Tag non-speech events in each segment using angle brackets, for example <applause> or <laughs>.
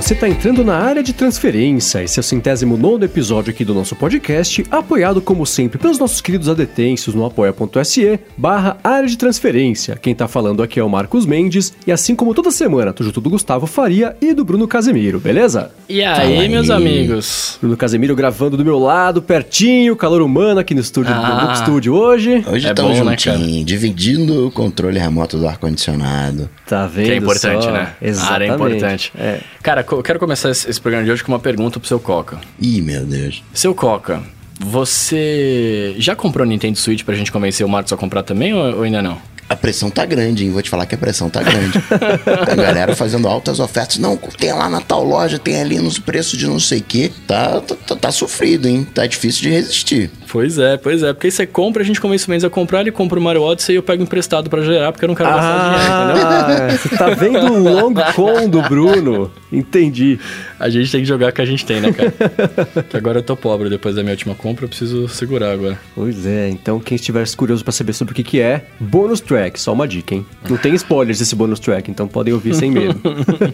você está entrando na área de transferência. Esse é o centésimo nono episódio aqui do nosso podcast, apoiado como sempre pelos nossos queridos adetensos no apoia.se barra área de transferência. Quem está falando aqui é o Marcos Mendes e assim como toda semana, tô junto do Gustavo Faria e do Bruno Casemiro, beleza? E aí, meus amigos? Bruno Casemiro gravando do meu lado, pertinho, calor humano aqui no estúdio Ah. do estúdio hoje. Hoje É estamos bom, né, juntinhos, dividindo o controle remoto do ar-condicionado. Tá vendo? Que é importante, só? né? A Exatamente. área é importante. É. Cara, eu quero começar esse esse programa de hoje com uma pergunta pro seu Coca. Ih, meu Deus. Seu Coca, você já comprou Nintendo Switch pra gente convencer o Marcos a comprar também ou, ou ainda não? A pressão tá grande, hein? Vou te falar que a pressão tá grande. <laughs> a galera fazendo altas ofertas. Não, tem lá na tal loja, tem ali nos preços de não sei o quê. Tá, tá, tá- tá sofrido, hein? Tá difícil de resistir. Pois é, pois é. Porque aí você compra, a gente convence o Mendes a comprar, ele compra o Mario Odyssey e eu pego emprestado pra gerar, porque eu não quero gastar dinheiro, entendeu? Ah, <laughs> você tá vendo o long con do Bruno? Entendi. A gente tem que jogar o que a gente tem, né, cara? que agora eu tô pobre, depois da minha última compra, eu preciso segurar agora. Pois é, então quem estiver curioso pra saber sobre o que que é, bônus track, só uma dica, hein? Não tem spoilers desse bônus track, então podem ouvir sem medo.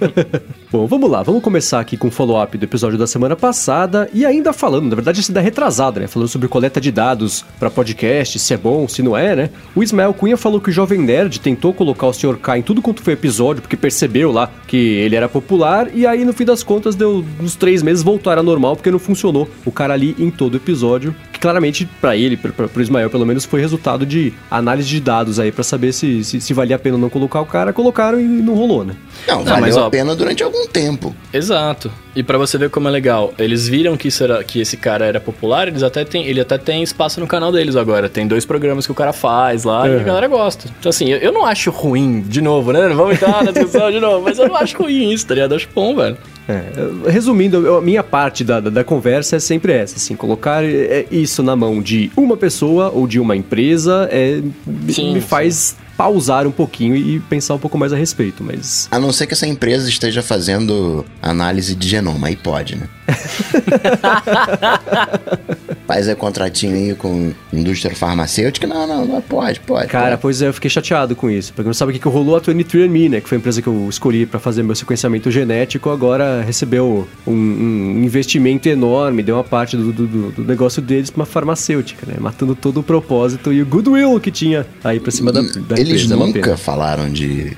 <laughs> Bom, vamos lá, vamos começar aqui com o follow-up do episódio da semana passada e ainda falando, na verdade esse da retrasada, né? Falando sobre coleta de dados pra podcast, se é bom, se não é, né? O Ismael Cunha falou que o Jovem Nerd tentou colocar o Sr. K em tudo quanto foi episódio, porque percebeu lá que ele era popular e aí no fim das contas deu uns três meses voltou a normal porque não funcionou o cara ali em todo episódio. Que claramente pra ele, pra, pra, pro Ismael pelo menos, foi resultado de análise de dados aí pra saber se, se, se valia a pena ou não colocar o cara. Colocaram e não rolou, né? Não, Não, valeu mas, ó, a pena durante algum tempo. Exato. E pra você ver como é legal, eles viram que, isso era, que esse cara era popular, eles até tem, ele até tem espaço no canal deles agora. Tem dois programas que o cara faz lá e a Uhum. galera gosta. Então, assim, eu, eu não acho ruim, de novo, né? Não vamos entrar na discussão de novo, mas eu não acho ruim isso, tá ligado? Eu acho bom, velho. É, resumindo, a minha parte da, da, da conversa é sempre essa, assim, colocar é, isso na mão de uma pessoa ou de uma empresa é, me- Sim, me sim. Pausar um pouquinho e pensar um pouco mais a respeito, mas... A não ser que essa empresa esteja fazendo análise de genoma. Aí pode, né? <laughs> Faz aí contratinho aí com indústria farmacêutica. Não, não, não pode, pode. Cara, pode. pois é, eu fiquei chateado com isso. Porque não sabe o que, que rolou? A 23andMe, né? Que foi a empresa que eu escolhi pra fazer meu sequenciamento genético, agora recebeu um, um investimento enorme, deu uma parte do, do, do- do negócio deles pra uma farmacêutica, né? Matando todo o propósito e o goodwill que tinha aí pra cima da, da Eles é nunca falaram de,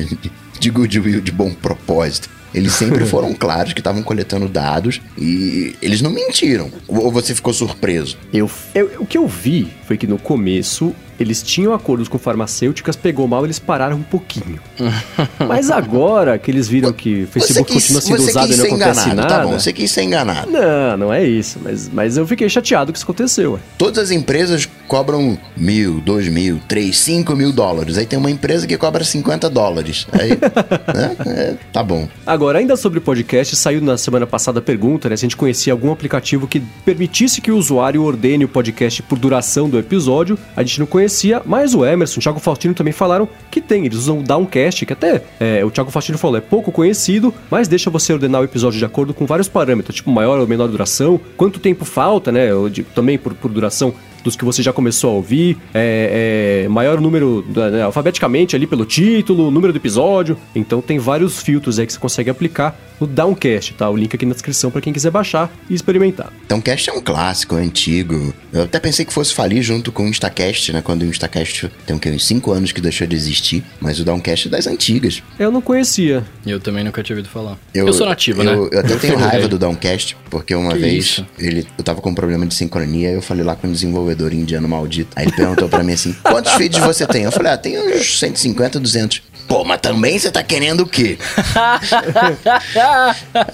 <laughs> de goodwill, de bom propósito. Eles sempre <laughs> foram claros que estavam coletando dados e eles não mentiram. Ou você ficou surpreso? Eu, eu- o que eu vi foi que no começo eles tinham acordos com farmacêuticas, pegou mal, eles pararam um pouquinho. <laughs> Mas agora que eles viram que o Facebook continua sendo usado e quis não ser acontece enganado, nada. tá bom, você quis ser enganado. Não, não é isso. Mas, mas eu fiquei chateado que isso aconteceu. Todas as empresas cobram mil, dois mil, três, cinco mil dólares. Aí tem uma empresa que cobra 50 dólares. Aí, <laughs> né? É, tá bom. Agora, ainda sobre podcast, saiu na semana passada a pergunta, né? Se a gente conhecia algum aplicativo que permitisse que o usuário ordene o podcast por duração do episódio. A gente não conhecia, mas o Emerson, o Thiago Faustino também falaram que tem. Eles usam o Downcast, que até é, o Thiago Faustino falou, é pouco conhecido, mas deixa você ordenar o episódio de acordo com vários parâmetros, tipo maior ou menor duração, quanto tempo falta, né? também por, por duração dos que você já começou a ouvir, é, é, maior número, né, alfabeticamente ali pelo título, número do episódio. Então tem vários filtros aí que você consegue aplicar no Downcast, tá? O link aqui na descrição para quem quiser baixar e experimentar. Então, Cast é um clássico, é antigo. Eu até pensei que fosse falir junto com o Instacast, né? Quando o Instacast tem o quê? Uns 5 anos que deixou de existir. Mas o Downcast é das antigas. Eu não conhecia. E eu também nunca tinha ouvido falar. Eu, sou nativo, eu, né? Eu até tenho <laughs> raiva do Downcast, porque uma Que vez isso? ele, eu tava com um problema de sincronia e eu falei lá com o desenvolvedor indiano maldito. Aí ele perguntou pra mim assim: quantos feeds você tem? Eu falei: ah, tem uns 150, 200. Pô, mas também você tá querendo o quê? <laughs>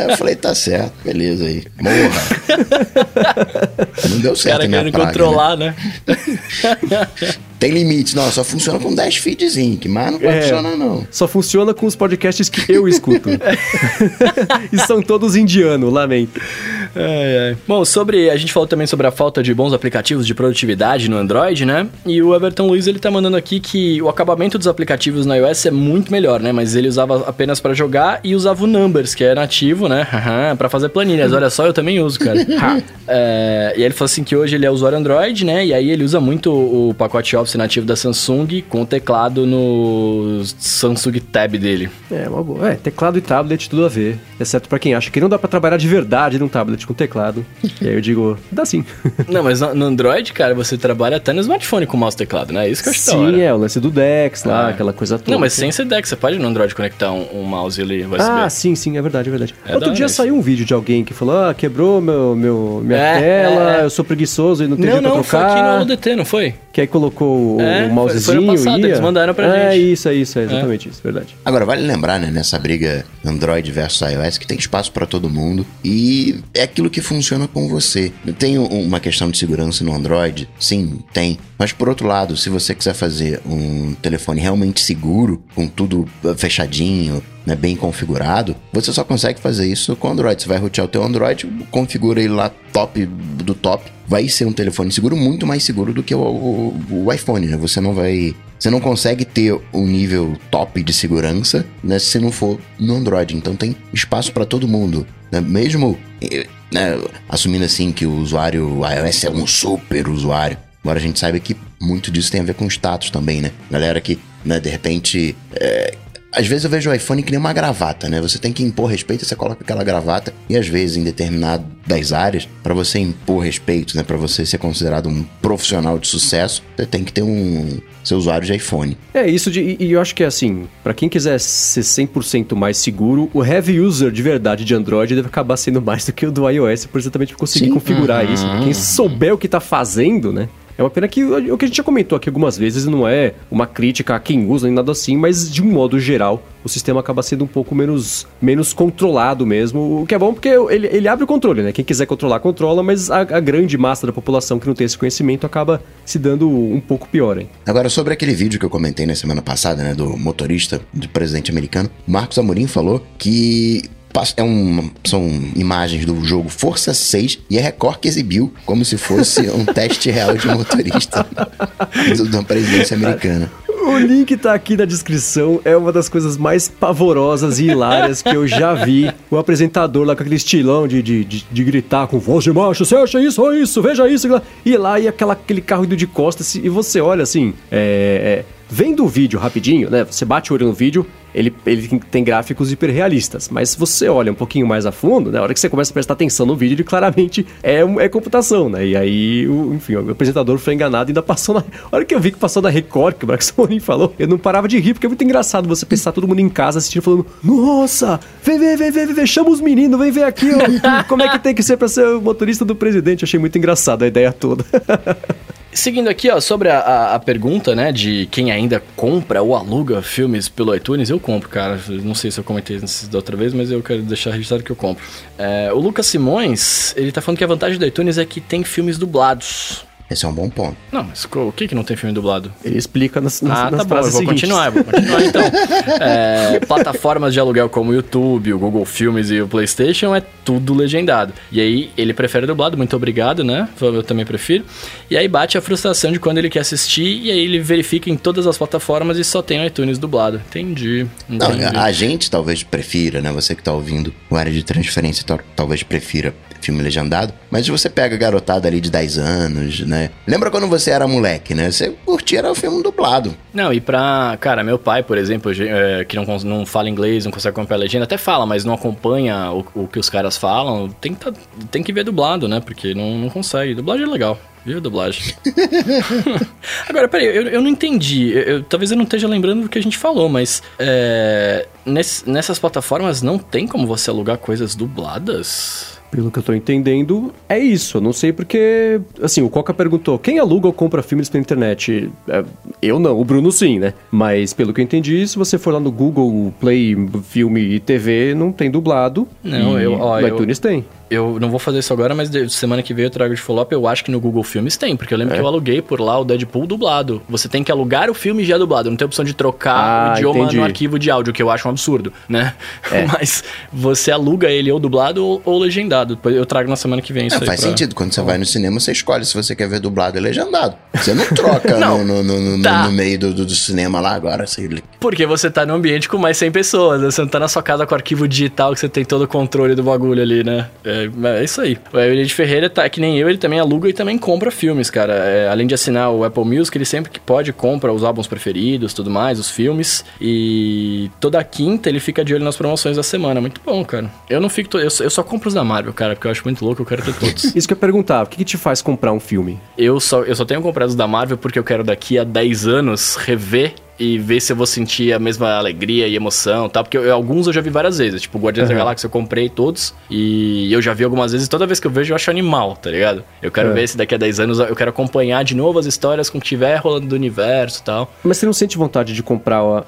Eu falei: tá certo, beleza aí. Morra. Não deu certo caras a minha querendo praga, né? controlar, né? Tem limite. Não, só funciona com 10 feedzinhos, que mais não pode É. funcionar não. Só funciona com os podcasts que eu escuto. <laughs> e são todos indianos, lamento. Ai, ai. Bom, sobre. A gente falou também sobre a falta de bons aplicativos de produtividade no Android, né? E o Everton Luiz ele tá mandando aqui que o acabamento dos aplicativos no iOS é muito melhor, né? Mas ele usava apenas para jogar e usava o Numbers, que é nativo, né? <laughs> para fazer planilhas. Olha só, eu também uso, cara. <laughs> é, e ele falou assim que hoje ele é usuário Android, né? E aí ele usa muito o pacote Office nativo da Samsung com o teclado no Samsung Tab dele. É, uma boa. É, teclado e tablet tudo a ver. Exceto para quem acha que não dá para trabalhar de verdade num tablet com teclado. e aí eu digo, dá sim. <laughs> não, mas no Android, cara, você trabalha até no smartphone com mouse e teclado, né? É isso que eu acho Sim, é, o lance do Dex lá, ah. aquela coisa toda. Não, mas sem ser Dex, você pode no Android conectar um, um mouse ali USB. Ah, sim, sim, é verdade, é verdade. É Outro dia saiu um vídeo de alguém que falou, ah, quebrou meu, meu, minha é, tela, é. eu sou preguiçoso e não tenho jeito pra trocar. Não, não, foi aqui no DT, não foi? Que aí colocou é, o mousezinho foi, passado, ia. eles mandaram pra é, gente. É isso, é isso, é exatamente isso, verdade. Agora, vale lembrar, né, nessa briga Android versus iOS, que tem espaço para todo mundo e é aquilo que funciona com você. Tem uma questão de segurança no Android? Sim, tem. Mas por outro lado, se você quiser fazer um telefone realmente seguro, com tudo fechadinho, né, bem configurado, você só consegue fazer isso com Android. Você vai rotear o teu Android, configura ele lá top do top, vai ser um telefone seguro, muito mais seguro do que o, o, o iPhone, né? Você não vai você não consegue ter um nível top de segurança né, se não for no Android. Então tem espaço para todo mundo. Né? Mesmo né, assumindo assim que o usuário iOS é um super usuário. Embora a gente saiba que muito disso tem a ver com status também, né? Galera que, né, de repente, é, às vezes eu vejo o iPhone que nem uma gravata, né? Você tem que impor respeito, você coloca aquela gravata e às vezes em determinadas áreas, para você impor respeito, né, para você ser considerado um profissional de sucesso, você tem que ter um seu usuário de iPhone. É isso de, e eu acho que é assim, para quem quiser ser 100% mais seguro, o heavy user de verdade de Android deve acabar sendo mais do que o do iOS, por exatamente conseguir Sim. configurar uhum. isso. Quem souber o que tá fazendo, né? É uma pena que o que a gente já comentou aqui algumas vezes não é uma crítica a quem usa nem nada assim, mas de um modo geral o sistema acaba sendo um pouco menos, menos controlado mesmo, o que é bom porque ele, ele abre o controle, né? Quem quiser controlar, controla, mas a, a grande massa da população que não tem esse conhecimento acaba se dando um pouco pior, hein? Agora, sobre aquele vídeo que eu comentei na semana passada, né, do motorista, do presidente americano, Marcos Amorim falou que é um, são imagens do jogo Força 6 e a Record que exibiu como se fosse um <laughs> teste real de motorista da presidência americana. O link tá aqui na descrição. É uma das coisas mais pavorosas e hilárias que eu já vi. O apresentador lá com aquele estilão de, de, de, de gritar com voz de macho: Você acha isso ou isso? Veja isso. E lá e aquela, aquele carro indo de costas. E você olha assim: é, é, Vendo o vídeo rapidinho, né? Você bate o olho no vídeo, ele, ele tem gráficos hiperrealistas. Mas se você olha um pouquinho mais a fundo, na né, hora que você começa a prestar atenção no vídeo, ele claramente é, é computação, né? E aí, o, enfim, o apresentador foi enganado e ainda passou na. A hora que eu vi que passou na Record, que o Morim falou, eu não parava de rir, porque é muito engraçado você pensar todo mundo em casa assistindo, falando: Nossa, vem, vem, vem, vem, vem, chama os meninos, vem ver aqui, ó, <laughs> como é que tem que ser pra ser o motorista do presidente. Eu achei muito engraçado a ideia toda. <laughs> Seguindo aqui, ó, sobre a, a, a, pergunta, né, de quem ainda compra ou aluga filmes pelo iTunes, eu compro, cara. Não sei se eu comentei isso da outra vez, mas eu quero deixar registrado que eu compro. É, o Lucas Simões, ele tá falando que a vantagem do iTunes é que tem filmes dublados. Esse é um bom ponto. Não, mas o que que não tem filme dublado? Ele explica nas, nas, ah, nas tá bom, eu vou seguintes. continuar, eu vou continuar então. <laughs> é, plataformas de aluguel como o YouTube, o Google Filmes e o PlayStation é tudo legendado. E aí ele prefere dublado, muito obrigado, né? Eu também prefiro. E aí bate a frustração de quando ele quer assistir e aí ele verifica em todas as plataformas e só tem o iTunes dublado. Entendi. entendi. Não, a gente talvez prefira, né? Você que tá ouvindo o área de transferência talvez prefira filme legendado. Mas se você pega a garotada ali de 10 anos, né? Lembra quando você era moleque, né? Você curtia o filme dublado. Não, e pra. Cara, meu pai, por exemplo, é, que não, não fala inglês, não consegue acompanhar a legenda, até fala, mas não acompanha o, o que os caras falam, tem que, tá, tem que ver dublado, né? Porque não, não consegue. Dublagem é legal. Viu a dublagem? <laughs> Agora, peraí, eu, eu não entendi. Eu, eu, talvez eu não esteja lembrando do que a gente falou, mas é, ness, nessas plataformas não tem como você alugar coisas dubladas? Pelo que eu tô entendendo, é isso. Eu não sei porque. Assim, o Coca perguntou: quem aluga ou compra filmes pela internet? É, eu não, o Bruno sim, né? Mas pelo que eu entendi, se você for lá no Google Play Filme e TV, não tem dublado. Não, eu. Ó, no iTunes eu, tem. Eu não vou fazer isso agora, mas semana que vem eu trago de follow-up. Eu acho que no Google Filmes tem, porque eu lembro É. que eu aluguei por lá o Deadpool dublado. Você tem que alugar o filme já dublado, não tem opção de trocar Ah, o idioma entendi. no arquivo de áudio, que eu acho um absurdo, né? É. <laughs> Mas você aluga ele ou dublado ou, ou legendado. Depois eu trago na semana que vem isso É, aí. faz pra- sentido. Quando você vai no cinema, você escolhe se você quer ver dublado ou legendado. Você não troca <laughs> Não. no, no, no- Tá. no meio do, do- do cinema lá agora. Você... Porque você tá num ambiente com mais 100 pessoas, né? Você não tá na sua casa com arquivo digital que você tem todo o controle do bagulho ali, né? É, é isso aí. O Eliade Ferreira tá que nem eu, ele também aluga e também compra filmes, cara. É, além de assinar o Apple Music, ele sempre que pode compra os álbuns preferidos, tudo mais, os filmes. E toda quinta ele fica de olho nas promoções da semana. Muito bom, cara. Eu não fico. Eu, só- eu só compro os da Marvel, cara, porque eu acho muito louco, eu quero ter todos. <laughs> Isso que eu ia perguntar, o que, que te faz comprar um filme? Eu só, eu só tenho comprado os da Marvel porque eu quero daqui a 10 anos rever e ver se eu vou sentir a mesma alegria e emoção, tá? Porque eu- alguns eu já vi várias vezes, tipo Guardiões da Uhum. Galáxia eu comprei todos e eu já vi algumas vezes, toda vez que eu vejo eu acho animal, tá ligado? Eu quero É. ver se daqui a 10 anos eu quero acompanhar de novo as histórias com o que tiver rolando do universo e tal. Mas você não sente vontade de comprar o,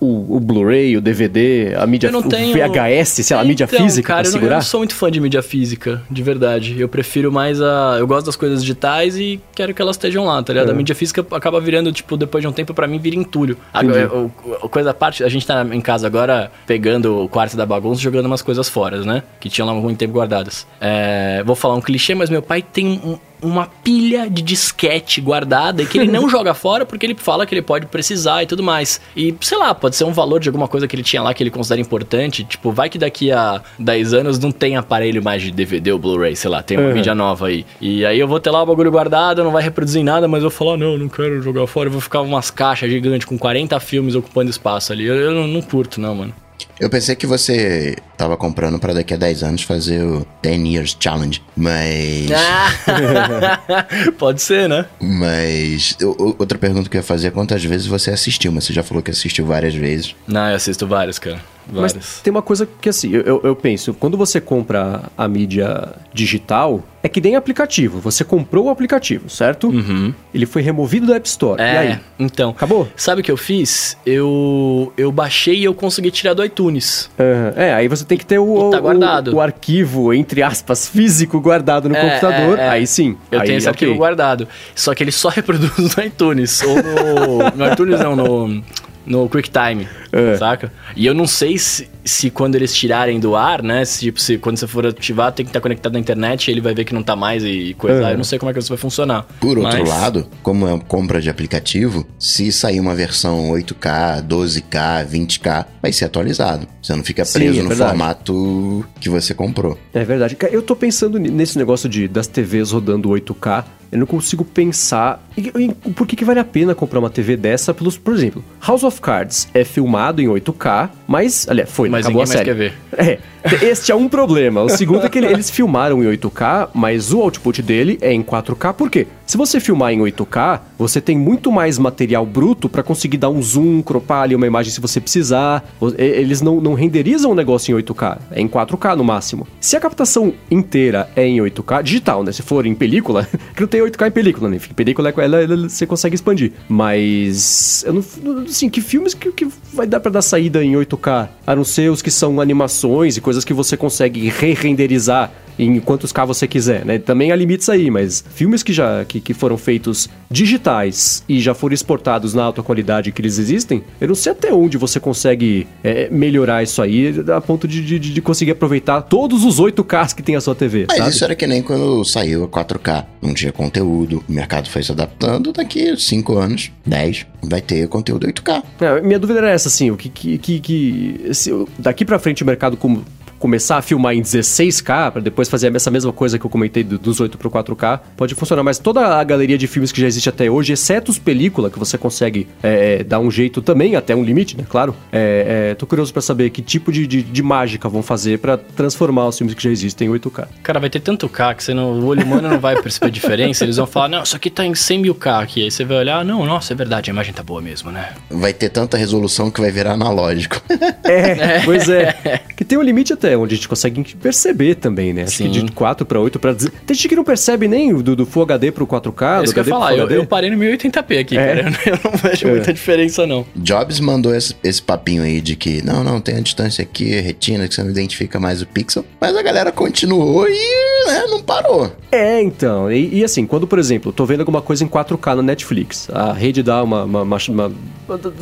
o- o Blu-ray, o DVD, a mídia Eu não o tenho- VHS, sei lá, a mídia Então, física cara, pra eu não, eu segurar? não sou muito fã de mídia física, de verdade. Eu prefiro mais a. Eu gosto das coisas digitais e quero que elas estejam lá, tá ligado? É. A mídia física acaba virando, tipo, depois de um tempo, pra mim, vira entulho. Entendi. Agora, o- o- coisa à parte, a gente tá em casa agora pegando o quarto da bagunça e jogando umas coisas fora, né? Que tinham lá há muito tempo guardadas. É, vou falar um clichê, mas meu pai tem um- uma pilha de disquete guardada e que ele não <laughs> joga fora porque ele fala que ele pode precisar e tudo mais. E, sei lá, pode ser um valor de alguma coisa que ele tinha lá que ele considera importante. Tipo, vai que daqui a 10 anos não tem aparelho mais de DVD ou Blu-ray, sei lá, tem uma Uhum. mídia nova aí. E aí eu vou ter lá o bagulho guardado, não vai reproduzir nada, mas eu vou falar, não, não quero jogar fora, eu vou ficar umas caixas gigantes com 40 filmes ocupando espaço ali. Eu, eu não, não curto, não, mano. Eu pensei que você tava comprando pra daqui a 10 anos fazer o 10 Years Challenge, mas. Ah! <laughs> pode ser, né? Mas. outra pergunta que eu ia fazer é quantas vezes você assistiu, mas você já falou que assistiu várias vezes. Não, eu assisto vários, cara. Mas tem uma coisa que assim, eu, eu- penso, quando você compra a mídia digital, é que nem aplicativo. Você comprou o aplicativo, certo? Uhum. Ele foi removido da App Store. E É, aí? então. Acabou? Sabe o que eu fiz? Eu eu baixei e eu consegui tirar do iTunes. Aham. É, aí você tem que ter o, E tá o- guardado. o arquivo, entre aspas, físico guardado no É, computador. é, é. Aí sim. Eu aí, tenho esse arquivo guardado. Só que ele só <laughs> reproduz no iTunes. Ou no. no iTunes não, no. No QuickTime, É. saca? E eu não sei se, se quando eles tirarem do ar, né? Se, tipo, se quando você for ativar, tem que estar conectado na internet, ele vai ver que não tá mais e coisa. É. Eu não sei como é que isso vai funcionar. Por outro Mas- lado, como é compra de aplicativo, se sair uma versão 8K, 12K, 20K, vai ser atualizado. Você não fica Sim, preso é no verdade. formato que você comprou. É verdade. Eu tô pensando nesse negócio de, das TVs rodando 8K. Eu não consigo pensar em, em por que, que vale a pena comprar uma TV dessa pelos, por exemplo, House of Cards é filmado em 8K, mas, aliás, foi, Mas acabou a série. quer ver. É, este é um problema. O segundo é que ele- eles filmaram em 8K, mas o output dele é em 4K. Por quê? Se você filmar em 8K, você tem muito mais material bruto pra conseguir dar um zoom, cropar ali uma imagem se você precisar. Eles não, não renderizam o negócio em 8K, é em 4K no máximo. Se a captação inteira é em 8K, digital, né? Se for em película, <laughs> que não tem 8K em película, né? Em película ela, ela- você consegue expandir. Mas, eu não, assim, que filmes que, que vai dar pra dar saída em 8K? A não ser os que são animações e coisas que você consegue re-renderizar em quantos K você quiser, né? Também há limites aí, mas filmes que já que, que foram feitos digitais e já foram exportados na alta qualidade que eles existem, eu não sei até onde você consegue é, melhorar isso aí a ponto de, de, de conseguir aproveitar todos os 8Ks que tem a sua TV, Mas sabe? isso era que nem quando saiu a 4K. Não tinha conteúdo, o mercado foi se adaptando. Daqui a 5 anos, 10, vai ter conteúdo 8K. É, minha dúvida era essa, assim, o que, que, que, que- se daqui pra frente o mercado com- começar a filmar em 16K, pra depois fazer essa mesma coisa que eu comentei do- dos 8 pro 4K, pode funcionar, mas toda a galeria de filmes que já existe até hoje, exceto os película, que você consegue é, dar um jeito também, até um limite, né, claro, é, é, tô curioso pra saber que tipo de, de, de mágica vão fazer pra transformar os filmes que já existem em 8K. Cara, vai ter tanto K que você não, o olho humano não vai perceber a diferença. Eles vão falar, não, isso aqui tá em 100 mil K aqui. Aí você vai olhar, não, nossa, é verdade, a imagem tá boa mesmo, né? Vai ter tanta resolução que vai virar analógico. É, <laughs> pois é. <laughs> Que tem um limite até onde a gente consegue perceber também, né? Acho Sim. que de 4 para 8 para Tem gente que não percebe nem do, do Full HD pro 4K, É do isso que eu HD falar, eu, eu parei no 1080p aqui, É. cara. <laughs> Eu não- Eu não vejo É. muita diferença, não. Jobs mandou esse, esse papinho aí de que não, não, tem a distância aqui, retina, que você não identifica mais o pixel. Mas a galera continuou e né, não parou. É, então. E, e assim, quando, por exemplo, tô vendo alguma coisa em 4K na Netflix, a rede dá uma. uma- uma- uma-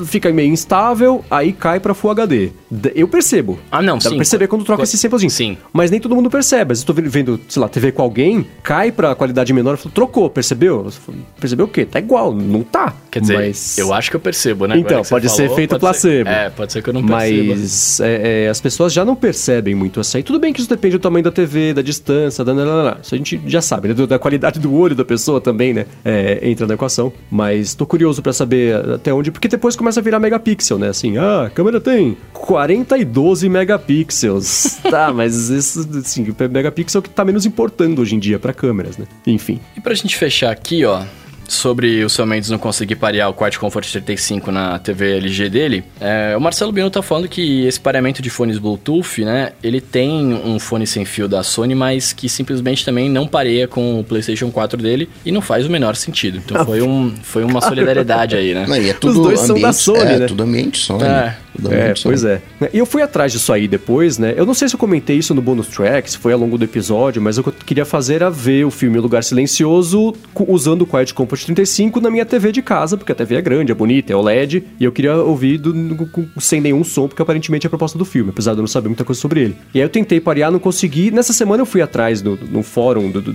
fica meio instável, aí cai pra Full HD. Eu percebo. Ah, não, Dá pra sim. perceber quando troca esse samplezinho. Sim. Mas nem todo mundo percebe. Às vezes eu tô vendo- sei lá, TV com alguém, cai pra qualidade menor, eu falo, trocou, percebeu? Percebeu o quê? Tá igual, não tá. Quer dizer, Mas... eu acho que eu percebo, né? Então, pode ser falou, efeito pode placebo. Ser, é, pode ser que eu não perceba. Mas é, é, as pessoas já não percebem muito assim. Tudo bem que isso depende do tamanho da TV, da distância, da, Isso a gente já sabe, né? Da qualidade do olho da pessoa também, né? É, entra na equação. Mas tô curioso pra saber até onde, porque depois começa a virar megapixel, né? Assim, ah, a câmera tem 40 e 12 megapixels. <laughs> tá, mas isso, assim, o megapixel é o que tá menos importando hoje em dia pra câmeras, né? Enfim. E pra gente fechar aqui, ó, sobre o seu Mendes não conseguir parear o Quad Comfort 35 na TV LG dele, é, o Marcelo Bino tá falando que esse pareamento de fones Bluetooth, né, ele tem um fone sem fio da Sony, mas que simplesmente também não pareia com o PlayStation 4 dele e não faz o menor sentido. Então foi, um, foi uma solidariedade aí, né? Não, e é tudo dois são ambiente, da Sony, é, né? tudo ambiente Sony. É. É, pois é. E eu fui atrás disso aí depois, né? Eu não sei se eu comentei isso no bonus track, se foi ao longo do episódio, mas o que eu queria fazer era ver o filme O Lugar Silencioso usando o Quiet Comfort 35 na minha TV de casa, porque a TV é grande, é bonita, é OLED, e eu queria ouvir do- sem nenhum som, porque aparentemente é a proposta do filme, apesar de eu não saber muita coisa sobre ele. E aí eu tentei parear, não consegui. Nessa semana eu fui atrás no, no fórum do, do-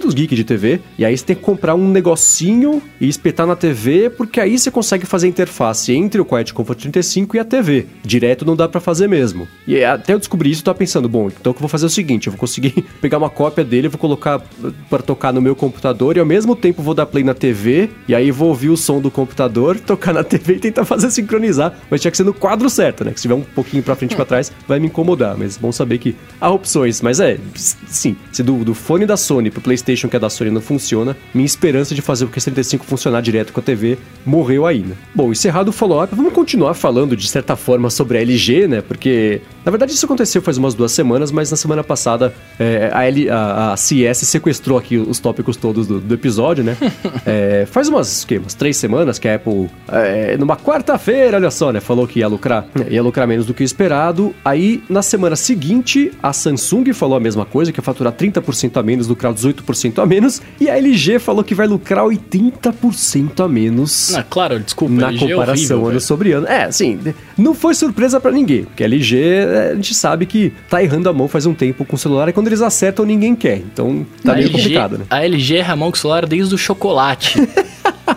dos geeks de TV, e aí você tem que comprar um negocinho e espetar na TV, porque aí você consegue fazer a interface entre o Quiet Comfort 35 e a TV. Direto não dá pra fazer mesmo. E até eu descobri isso, eu tava pensando, bom, então eu vou fazer é o seguinte, eu vou conseguir <laughs> pegar uma cópia dele, vou colocar pra tocar no meu computador e ao mesmo tempo vou dar play na TV, e aí vou ouvir o som do computador, <laughs> tocar na TV e tentar fazer sincronizar, mas tinha que ser no quadro certo, né? Que se tiver um pouquinho pra frente e pra trás, vai me incomodar, mas bom saber que há opções, mas é, sim, se do, do fone da Sony pro PlayStation que é da Sony não funciona, minha esperança de fazer o QS35 funcionar direto com a TV morreu aí, né? Bom, encerrado o follow-up, vamos continuar falando de certa forma sobre a LG, né? Porque, na verdade, isso aconteceu faz umas duas semanas, mas na semana passada é, a, L, a, a CS sequestrou aqui os tópicos todos do, do episódio, né? <laughs> É, faz umas, o quê? umas três semanas que a Apple, é, numa quarta-feira, olha só, né? Falou que ia lucrar, ia lucrar menos do que o esperado. Aí, na semana seguinte, a Samsung falou a mesma coisa, que ia faturar 30% a menos, lucrar 18% a menos. E a LG falou que vai lucrar 80% a menos Ah, claro, desculpa, na LG é comparação horrível, ano sobre ano. É, assim, não foi surpresa pra ninguém, porque a LG, é, a gente sabe que tá errando a mão faz um tempo com o celular e quando eles acertam ninguém quer. Então tá a meio LG, complicado, né? A LG erra a mão com o celular desde o chocolate. <laughs>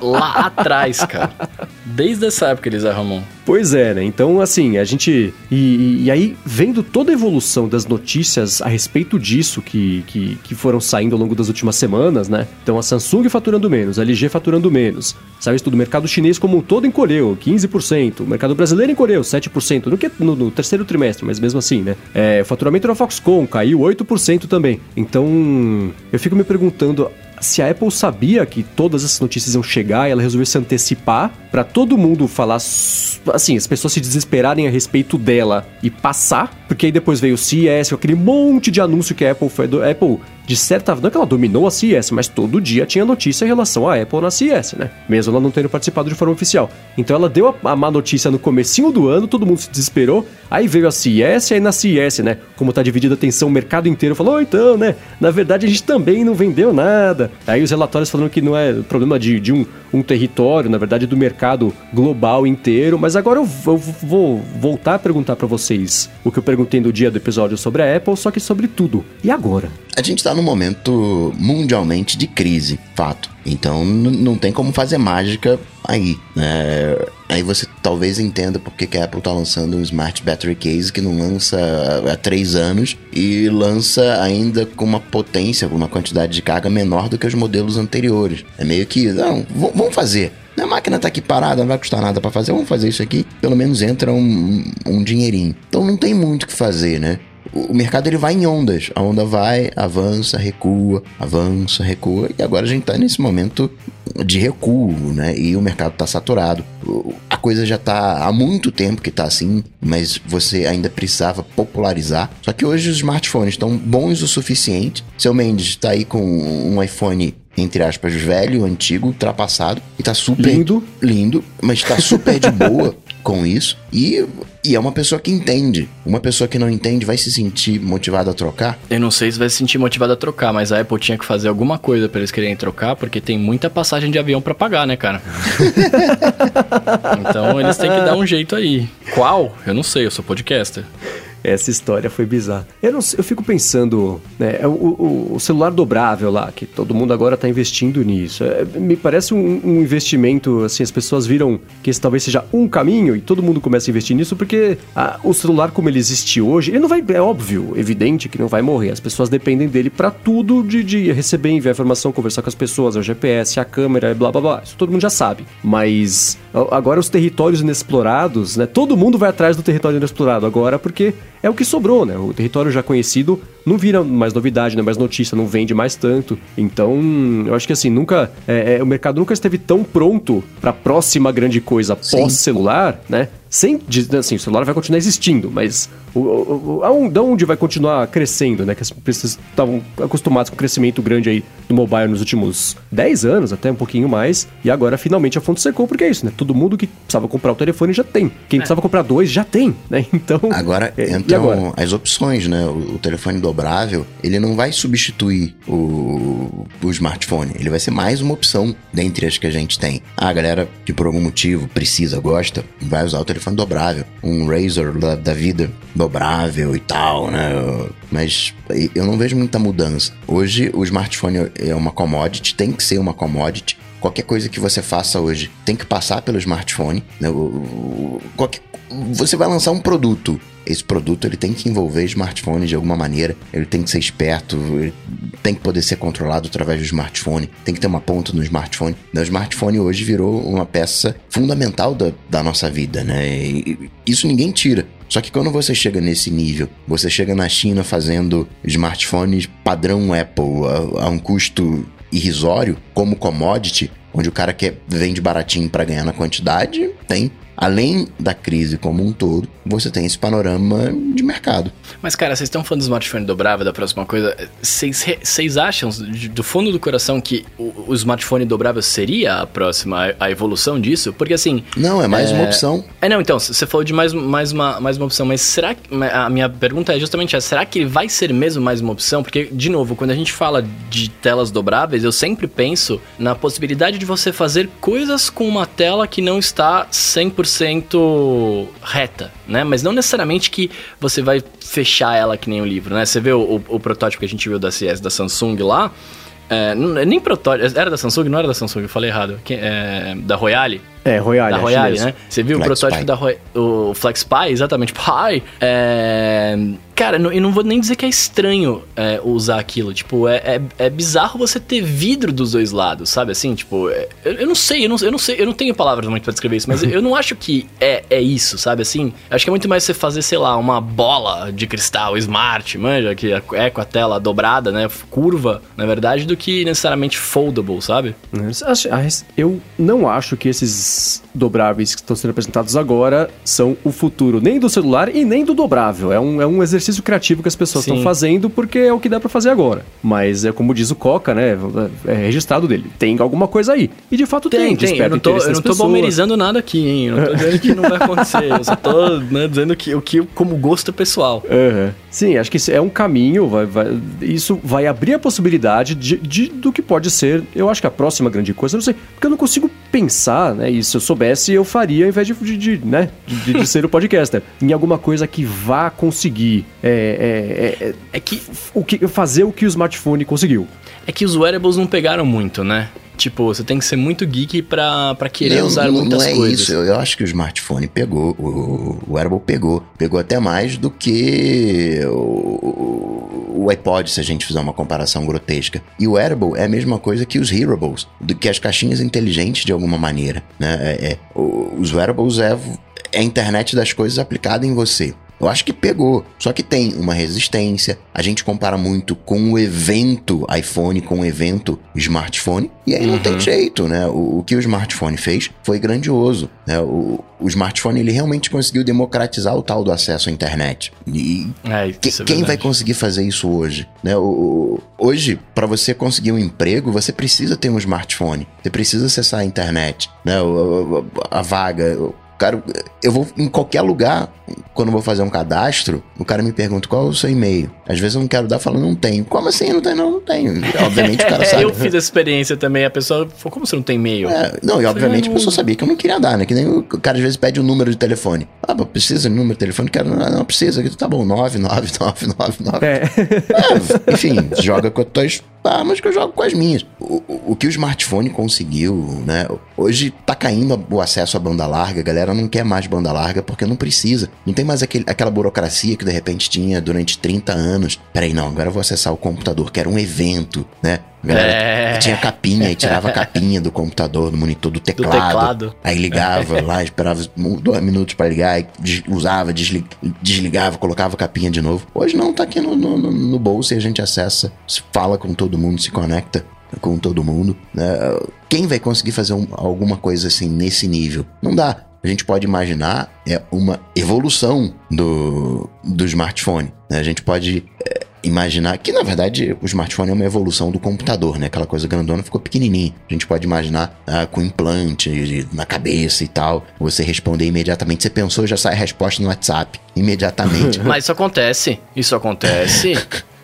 lá atrás, cara. Desde essa época eles erram a mão. Pois é, né? Então, assim, a gente. E, e- e aí, vendo toda a evolução das notícias a respeito disso que, que, que foram saindo ao longo das últimas semanas, né? Então, a Samsung faturando menos, a LG faturando menos. Saiu isso tudo. O mercado chinês como um todo encolheu 15%. O mercado brasileiro encolheu 7%. No, que, no, no terceiro trimestre, mas mesmo assim, né? É, o faturamento da Foxconn caiu 8% também. Então, eu fico me perguntando se a Apple sabia que todas essas notícias iam chegar e ela resolveu se antecipar pra todo mundo falar assim, as pessoas se desesperarem a respeito dela e passar, porque aí depois veio o CES, aquele monte de anúncio que a Apple foi do Apple de certa não é que ela dominou a CES, mas todo dia tinha notícia em relação à Apple na CES, né? Mesmo ela não tendo participado de forma oficial. Então ela deu a, a má notícia no comecinho do ano, todo mundo se desesperou, aí veio a CES, aí na CES, né? Como tá dividida a atenção, o mercado inteiro falou, "Oh, então, né? Na verdade a gente também não vendeu nada. Aí os relatórios falando que não é problema de, de um, um território, na verdade do mercado global inteiro. Mas agora eu, eu vou voltar a perguntar pra vocês o que eu perguntei no dia do episódio sobre a Apple, só que sobre tudo. E agora? A gente tá num momento mundialmente de crise, fato. Então não tem como fazer mágica aí. né? Aí você talvez entenda porque que a Apple tá lançando um Smart Battery Case que não lança há três anos e lança ainda com uma potência, com uma quantidade de carga menor do que os modelos anteriores. É meio que, não, vamos fazer. A máquina tá aqui parada, não vai custar nada pra fazer, vamos fazer isso aqui. Pelo menos entra um, um dinheirinho. Então não tem muito o que fazer, né? O mercado ele vai em ondas. A onda vai, avança, recua, avança, recua. E agora a gente tá nesse momento de recuo, né? E o mercado está saturado. A coisa já está há muito tempo que está assim, mas você ainda precisava popularizar. Só que hoje os smartphones estão bons o suficiente. Seu Mendes está aí com um iPhone entre aspas, velho, antigo, ultrapassado, e tá super lindo, lindo mas tá super de boa <laughs> com isso. E, e é uma pessoa que entende. Uma pessoa que não entende vai se sentir motivada a trocar? Eu não sei se vai se sentir motivada a trocar, mas a Apple tinha que fazer alguma coisa para eles quererem trocar, porque tem muita passagem de avião para pagar, né, cara? <laughs> então eles têm que dar um jeito aí. Qual? Eu não sei, eu sou podcaster. Essa história foi bizarra. Eu, não, eu fico pensando, né, o, o, o, celular dobrável lá, que todo mundo agora está investindo nisso. É, me parece um, um, investimento, assim, as pessoas viram que esse talvez seja um caminho e todo mundo começa a investir nisso porque a, o celular como ele existe hoje, ele não vai, é óbvio, evidente que não vai morrer. As pessoas dependem dele para tudo, de, de receber, enviar informação, conversar com as pessoas, o GPS, a câmera, blá blá blá. Isso todo mundo já sabe. Mas agora os territórios inexplorados, né? Todo mundo vai atrás do território inexplorado agora porque é o que sobrou, né? O território já conhecido não vira mais novidade, não é mais notícia, não vende mais tanto. Então, eu acho que assim, nunca. É, é, o mercado nunca esteve tão pronto para a próxima grande coisa pós-celular, né? Sem, assim, o celular vai continuar existindo, mas o, o, o, da onde vai continuar crescendo, né? Que as pessoas estavam acostumadas com o crescimento grande aí do mobile nos últimos 10 anos, até um pouquinho mais, e agora finalmente a fonte secou, porque é isso, né? Todo mundo que precisava comprar o telefone já tem. Quem é. precisava comprar dois já tem, né? <laughs> Então. Agora é, entram agora? as opções, né? O, o, telefone dobrável, ele não vai substituir o, o smartphone, ele vai ser mais uma opção dentre as que a gente tem. Ah, a galera que por algum motivo precisa, gosta, vai usar o telefone dobrável, um Razer da, da vida dobrável e tal, né? Mas eu não vejo muita mudança. Hoje o smartphone é uma commodity, tem que ser uma commodity. Qualquer coisa que você faça hoje tem que passar pelo smartphone. Né? Qualquer, você vai lançar um produto esse produto ele tem que envolver smartphone de alguma maneira, ele tem que ser esperto, ele tem que poder ser controlado através do smartphone, tem que ter uma ponta no smartphone. O smartphone hoje virou uma peça fundamental da, da nossa vida, né? E isso ninguém tira. Só que quando você chega nesse nível, você chega na China fazendo smartphones padrão Apple a, a um custo irrisório, como commodity, onde o cara quer vende baratinho para ganhar na quantidade, tem além da crise como um todo, você tem esse panorama de mercado. Mas, cara, vocês estão falando do smartphone dobrável, da próxima coisa. Vocês acham, do fundo do coração, que o, o, smartphone dobrável seria a próxima, a evolução disso? Porque, assim... Não, é mais é... uma opção. É, não, então, você falou de mais, mais, uma, mais uma opção, mas será que... A minha pergunta é justamente essa, será que ele vai ser mesmo mais uma opção? Porque, de novo, quando a gente fala de telas dobráveis, eu sempre penso na possibilidade de você fazer coisas com uma tela que não está 100% 100% reta, né? Mas não necessariamente que você vai fechar ela que nem um livro, né? Você vê o, o, o protótipo que a gente viu da CS da Samsung lá, é, não, nem protótipo, era da Samsung? Não era da Samsung, eu falei errado. é, da Royale? É, Royale. Da Royale, né? Você viu Flex o protótipo Pie. da Royale, o FlexPy, exatamente, Pi. É, cara, eu não vou nem dizer que é estranho é, usar aquilo. Tipo, é, é, é, bizarro você ter vidro dos dois lados, sabe? Assim, tipo, é, eu, eu, não sei, eu não, eu não sei, eu não tenho palavras muito pra descrever isso, mas <laughs> eu não acho que é, é isso, sabe? Assim, acho que é muito mais você fazer, sei lá, uma bola de cristal smart, manja, que é com a tela dobrada, né? Curva, na verdade, do que necessariamente foldable, sabe? Eu não acho que esses dobráveis que estão sendo apresentados agora são o futuro nem do celular e nem do dobrável. É um, é um exercício criativo que as pessoas estão fazendo porque é o que dá para fazer agora. Mas é como diz o Coca, né? É registrado dele. Tem alguma coisa aí. E de fato tem. Tem, tem. Eu não tô, eu não tô balmerizando nada aqui, hein? Eu não tô dizendo que não vai acontecer. eu só tô né, dizendo que o que como gosto pessoal. Uhum. Sim, acho que é um caminho. Vai, vai, isso vai abrir a possibilidade de, de, do que pode ser. Eu acho que a próxima grande coisa, eu não sei, porque eu não consigo pensar, né? Isso se eu soubesse, eu faria ao invés de, de, de né, de, de, ser o podcaster. <laughs> Em alguma coisa que vá conseguir é, é, é, é que, o que fazer o que o smartphone conseguiu. É que os wearables não pegaram muito, né? Tipo, você tem que ser muito geek pra, pra querer não, usar não, muitas não é coisas. Isso. Eu, eu acho que o smartphone pegou, o, o wearable pegou. Pegou até mais do que o, o iPod, se a gente fizer uma comparação grotesca. E o wearable é a mesma coisa que os hearables, do que as caixinhas inteligentes de alguma maneira. Né? É, é, os wearables é, é a internet das coisas aplicada em você. Eu acho que pegou. Só que tem uma resistência. A gente compara muito com o evento iPhone, com o evento smartphone. E aí não tem jeito, né? O, o que o smartphone fez foi grandioso. Né? O, o smartphone ele realmente conseguiu democratizar o tal do acesso à internet. E É, que- é quem vai conseguir fazer isso hoje? Né? O, hoje, para você conseguir um emprego, você precisa ter um smartphone. Você precisa acessar a internet, né? O- o- a vaga. Cara, eu vou em qualquer lugar, quando eu vou fazer um cadastro, o cara me pergunta qual é o seu e-mail. Às vezes eu não quero dar, falando, não tenho. Como assim? Não tem, não, não tenho. <laughs> Obviamente o cara <laughs> sabe. eu fiz essa experiência também, a pessoa falou, como você não tem e-mail? É, não, e obviamente a não- pessoa sabia que eu não queria dar, né? Que nem o cara às vezes pede o número de telefone. Ah, mas precisa de número de telefone? Quero, não, não precisa. Tá bom, 99999. <laughs> É. É, enfim, joga com as tuas armas que eu jogo com as minhas. O, o- o que o smartphone conseguiu, né? Hoje tá caindo o acesso à banda larga, a galera não quer mais banda larga porque não precisa. Não tem mais aquele, aquela burocracia que de repente tinha durante 30 anos. Peraí, não, agora eu vou acessar o computador, que era um evento, né? Galera É. tinha capinha e tirava a capinha do computador, do monitor, do teclado. teclado. Aí ligava lá, esperava dois minutos pra ligar, e des- usava, desli- desligava, colocava a capinha de novo. Hoje não, tá aqui no, no- no- no bolso e a gente acessa, se fala com todo mundo, se conecta com todo mundo. né? Quem vai conseguir fazer um- alguma coisa assim nesse nível? Não dá. A gente pode imaginar é uma evolução do, do smartphone. né? A gente pode é, imaginar que, na verdade, o smartphone é uma evolução do computador, né? Aquela coisa grandona ficou pequenininha. A gente pode imaginar ah, com implante na cabeça e tal, você responder imediatamente. Você pensou, já sai a resposta no WhatsApp. Imediatamente. <laughs> Mas isso acontece, isso acontece. <laughs>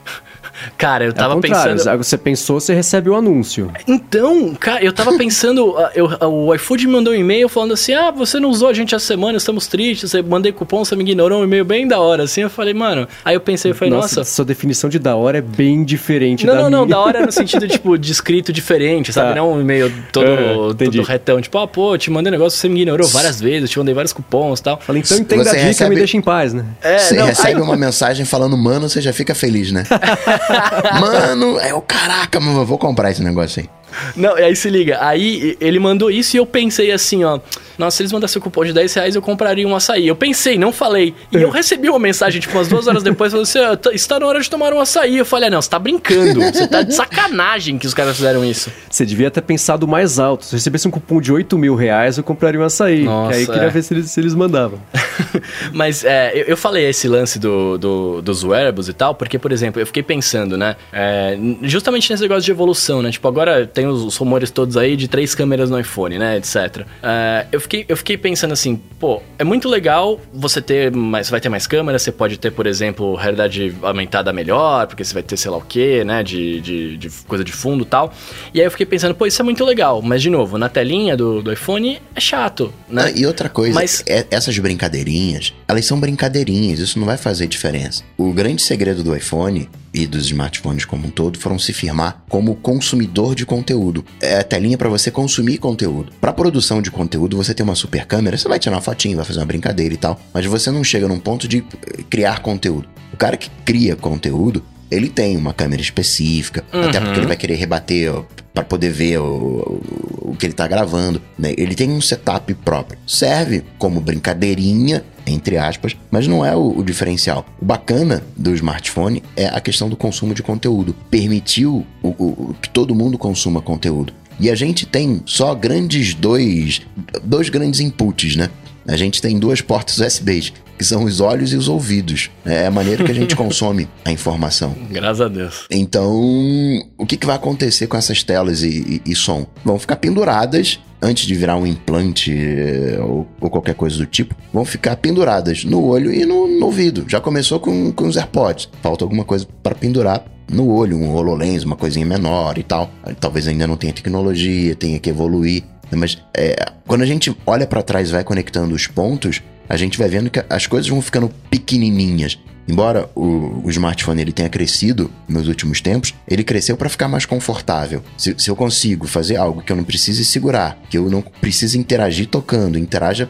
Cara, eu É tava contrário, pensando. Você pensou, você recebe o anúncio. Então, cara, eu tava pensando, <laughs> ah, eu- ah, o iFood me mandou um e-mail falando assim: ah, você não usou a gente essa semana, estamos tristes, eu mandei cupom, você me ignorou, um e-mail bem da hora, assim. Eu falei, mano. Aí eu pensei, eu falei, nossa. sua definição de da hora é bem diferente Não, da não, não, minha. da hora no <laughs> sentido, tipo, de escrito diferente, sabe? Tá. Não um e-mail todo, É, todo retão. Tipo, ah, pô, te mandei um negócio, você me ignorou várias vezes, eu te mandei vários cupons e tal. Falei, então entenda Você a dica recebe- me deixa em paz, né? É, você não, recebe aí- uma mensagem falando, mano, você já fica feliz, né? <laughs> <laughs> mano, é o caraca, mano, eu vou comprar esse negócio aí. Não, e aí se liga, aí ele mandou isso e eu pensei assim, ó. Nossa, se eles mandassem o cupom de 10 reais, eu compraria um açaí. Eu pensei, não falei. E eu recebi uma mensagem, tipo, umas duas horas depois, falando assim, "Ah, tá- está na hora de tomar um açaí. Eu falei, ah, não, você tá brincando. Você tá de sacanagem que os caras fizeram isso. Você devia ter pensado mais alto. Se eu recebesse um cupom de 8 mil reais, eu compraria um açaí. Nossa, aí eu queria é. ver se eles, se eles mandavam. <laughs> Mas é, eu, eu falei esse lance do, do- dos wearables e tal, porque, por exemplo, eu fiquei pensando, né? é, justamente nesse negócio de evolução, né? Tipo, agora tem os, os rumores todos aí de três câmeras no iPhone, né? Etc. É, eu, fiquei, eu fiquei pensando assim, pô, é muito legal você ter mais. Você vai ter mais câmeras, você pode ter, por exemplo, realidade aumentada melhor, porque você vai ter sei lá o quê, né? De, de, de coisa de fundo e tal. E aí eu fiquei pensando, pô, isso é muito legal. Mas, de novo, na telinha do, do iPhone é chato, né? Ah, e outra coisa, Mas- é- essas brincadeirinhas, elas são brincadeirinhas, isso não vai fazer diferença. O grande segredo do iPhone e dos smartphones como um todo foram se firmar como consumidor de conteúdo. É a telinha para você consumir conteúdo. Para produção de conteúdo, você tem uma super câmera, você vai tirar uma fotinha, vai fazer uma brincadeira e tal, mas você não chega num ponto de eh, criar conteúdo. O cara que cria conteúdo, ele tem uma câmera específica, até porque ele vai querer rebater para poder ver o, o, o que ele tá gravando. né? Ele tem um setup próprio. Serve como brincadeirinha, entre aspas, mas não é o, o diferencial. O bacana do smartphone é a questão do consumo de conteúdo. Permitiu o que todo mundo consuma conteúdo. E a gente tem só grandes dois, dois grandes inputs, né? A gente tem duas portas USBs, que são os olhos e os ouvidos. É a maneira que a gente <laughs> consome a informação. Graças a Deus. Então, o que, que vai acontecer com essas telas e, e- e som? Vão ficar penduradas antes de virar um implante eh, ou, ou qualquer coisa do tipo. Vão ficar penduradas no olho e no, no ouvido. Já começou com, com os AirPods. Falta alguma coisa para pendurar no olho, um HoloLens, uma coisinha menor e tal. Talvez ainda não tenha tecnologia, tenha que evoluir. Mas é, quando a gente olha para trás vai conectando os pontos, a gente vai vendo que as coisas vão ficando pequenininhas. Embora o, o smartphone ele tenha crescido nos últimos tempos, ele cresceu para ficar mais confortável. Se, se eu consigo fazer algo que eu não precise segurar, que eu não precise interagir tocando, interaja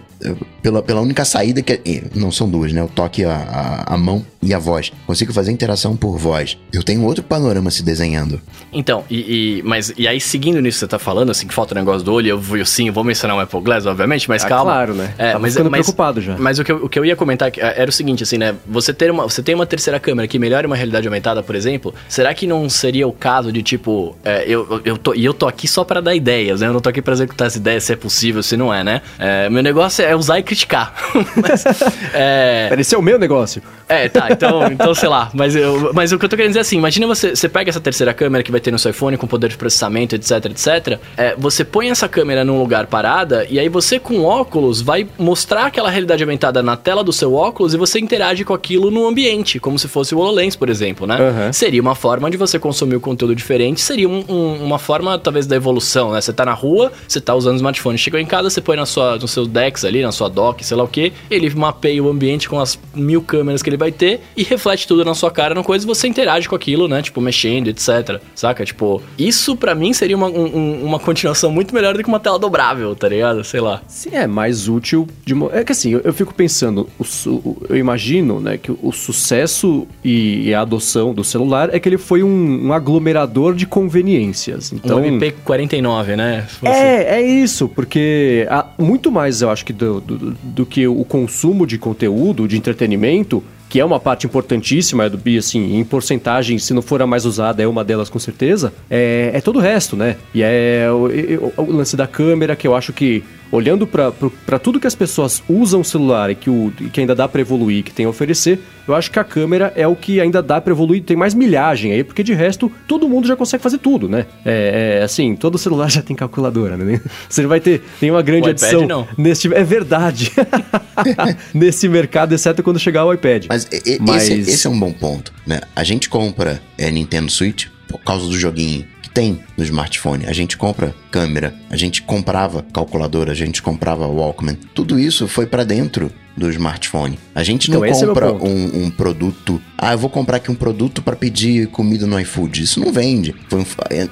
pela, pela única saída que. é- Não são duas, né? O toque, a, a, a mão e a voz. Consigo fazer interação por voz. Eu tenho outro panorama se desenhando. Então, e, e- mas e aí seguindo nisso que você tá falando, assim, que falta o negócio do olho, eu vou sim, eu vou mencionar o Apple Glass, obviamente, mas Ah, calma. claro, né? É, Tava mas ficando mas, preocupado já. Mas o que, eu, o que eu ia comentar que- era o seguinte, assim, né? Você ter uma, você tem uma terceira câmera que melhora uma realidade aumentada, por exemplo, será que não seria o caso de tipo, é, eu, eu- tô, e eu tô aqui só pra dar ideias, né? Eu não tô aqui pra executar as ideias, se é possível, se não é, né? É, meu negócio é usar e criticar. <laughs> mas, é, esse é o meu negócio. é, tá, então, então sei lá. Mas, eu, mas o que eu tô querendo dizer é assim: imagina você, você pega essa terceira câmera que vai ter no seu iPhone com poder de processamento, etc, etc. É, você põe essa câmera num lugar parada e aí você com óculos vai mostrar aquela realidade aumentada na tela do seu óculos e você interage com aquilo no ambiente, como se fosse o HoloLens, por exemplo, né? Aham. Seria uma forma de você consumir o conteúdo diferente, seria um- um- uma forma, talvez, da evolução, né? Você tá na rua, você tá usando o smartphone, chegou em casa, você põe na sua, no seu Dex ali, na sua dock, sei lá o que, ele mapeia o ambiente com as mil câmeras que ele vai ter e reflete tudo na sua cara, na coisa, e você interage com aquilo, né? Tipo, mexendo, etc. Saca? Tipo, isso pra mim seria uma, um- um- uma continuação muito melhor do que uma tela dobrável, tá ligado? Sei lá. Sim, é mais útil de É que assim, eu, eu fico pensando, o eu imagino, né, que o, sucesso e, e a adoção do celular é que ele foi um, um aglomerador de conveniências. Então, Um MP49, né? É, é isso, porque há muito mais, eu acho que do, do, do que o consumo de conteúdo, de entretenimento, que é uma parte importantíssima do BI, assim, em porcentagem, se não for a mais usada, é uma delas com certeza, é, é todo o resto, né? E é o, o- o lance da câmera, que eu acho que, olhando para tudo que as pessoas usam o celular e que, o, e que ainda dá para evoluir, que tem a oferecer, eu acho que a câmera é o que ainda dá para evoluir, tem mais milhagem aí, porque de resto, todo mundo já consegue fazer tudo, né? É, é, assim, todo celular <laughs> já tem calculadora, né? Você vai ter, tem uma grande O iPad adição não. nesse é verdade. <laughs> nesse mercado, exceto quando chegar o iPad. Mas, e- Mas- Esse, esse é um bom ponto, né? A gente compra é, Nintendo Switch por causa do joguinho tem no smartphone. A gente compra câmera, a gente comprava calculadora, a gente comprava Walkman. Tudo isso foi pra dentro do smartphone. A gente não Então, é compra ponto. um, um produto. Ah, eu vou comprar aqui um produto pra pedir comida no iFood. Isso não vende. Um-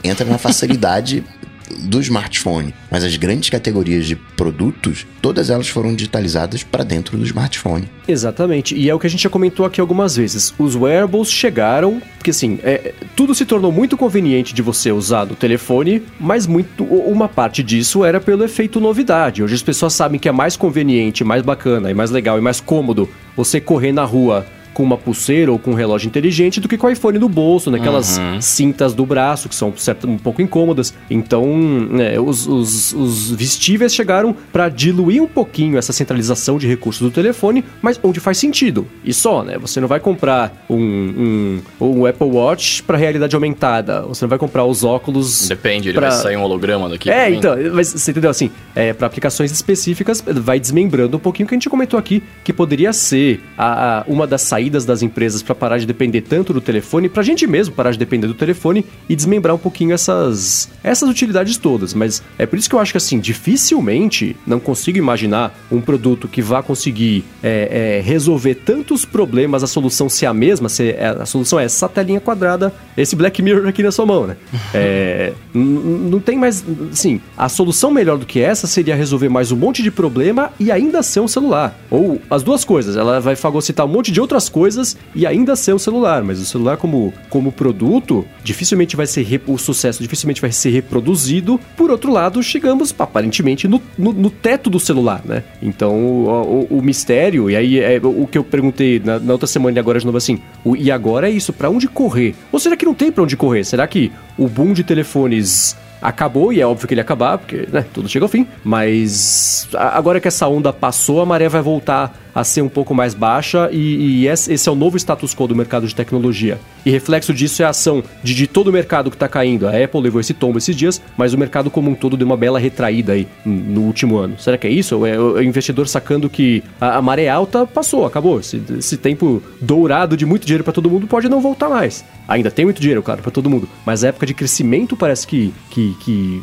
entra na facilidade <laughs> do smartphone. Mas as grandes categorias de produtos, todas elas foram digitalizadas pra dentro do smartphone. Exatamente, e é o que a gente já comentou aqui algumas vezes. Os wearables chegaram, porque assim, é, tudo se tornou muito conveniente de você usar no telefone, mas muito uma parte disso era pelo efeito novidade. Hoje as pessoas sabem que é mais conveniente, mais bacana, e mais legal e mais cômodo você correr na rua com uma pulseira ou com um relógio inteligente do que com o iPhone no bolso, naquelas cintas do braço, que são certo, um pouco incômodas. Então, né, os, os- os vestíveis chegaram para diluir um pouquinho essa centralização de recursos do telefone, mas onde faz sentido. E só, né? Você não vai comprar um, um, um Apple Watch para realidade aumentada, você não vai comprar os óculos. Depende, ele pra- vai sair um holograma daqui. É, mim. então, mas você entendeu assim? É, para aplicações específicas, vai desmembrando um pouquinho o que a gente comentou aqui, que poderia ser a, a- uma das saídas das empresas para parar de depender tanto do telefone, pra gente mesmo parar de depender do telefone e desmembrar um pouquinho essas, essas utilidades todas. Mas é por isso que eu acho que assim, dificilmente não consigo imaginar um produto que vá conseguir é, é, resolver tantos problemas, a solução ser a mesma, ser, é, a solução é essa telinha quadrada, esse Black Mirror aqui na sua mão, né? <laughs> É, não tem mais. Sim, a solução melhor do que essa seria resolver mais um monte de problema e ainda ser um celular. Ou as duas coisas, ela vai fagocitar um monte de outras coisas e ainda ser um celular. Mas o celular, como, como produto, dificilmente vai ser. O sucesso dificilmente vai ser reproduzido. Por outro lado, chegamos aparentemente no, no, no teto do celular, né? Então o, o- o mistério, e aí é o que eu perguntei na, na outra semana e agora de novo assim: o, e agora é isso, pra onde correr? Ou será que não tem pra onde correr? Será que o boom de telefones acabou, e é óbvio que ele ia acabar, porque né, tudo chega ao fim, mas agora que essa onda passou, a maré vai voltar a ser um pouco mais baixa e, e esse é o novo status quo do mercado de tecnologia. E reflexo disso é a ação de, de todo o mercado que está caindo. A Apple levou esse tombo esses dias, mas o mercado como um todo deu uma bela retraída aí no último ano. Será que é isso? É é o investidor sacando que a, a maré alta passou, acabou. Esse, esse tempo dourado de muito dinheiro para todo mundo pode não voltar mais. Ainda tem muito dinheiro, claro, para todo mundo. Mas a época de crescimento parece que, que, que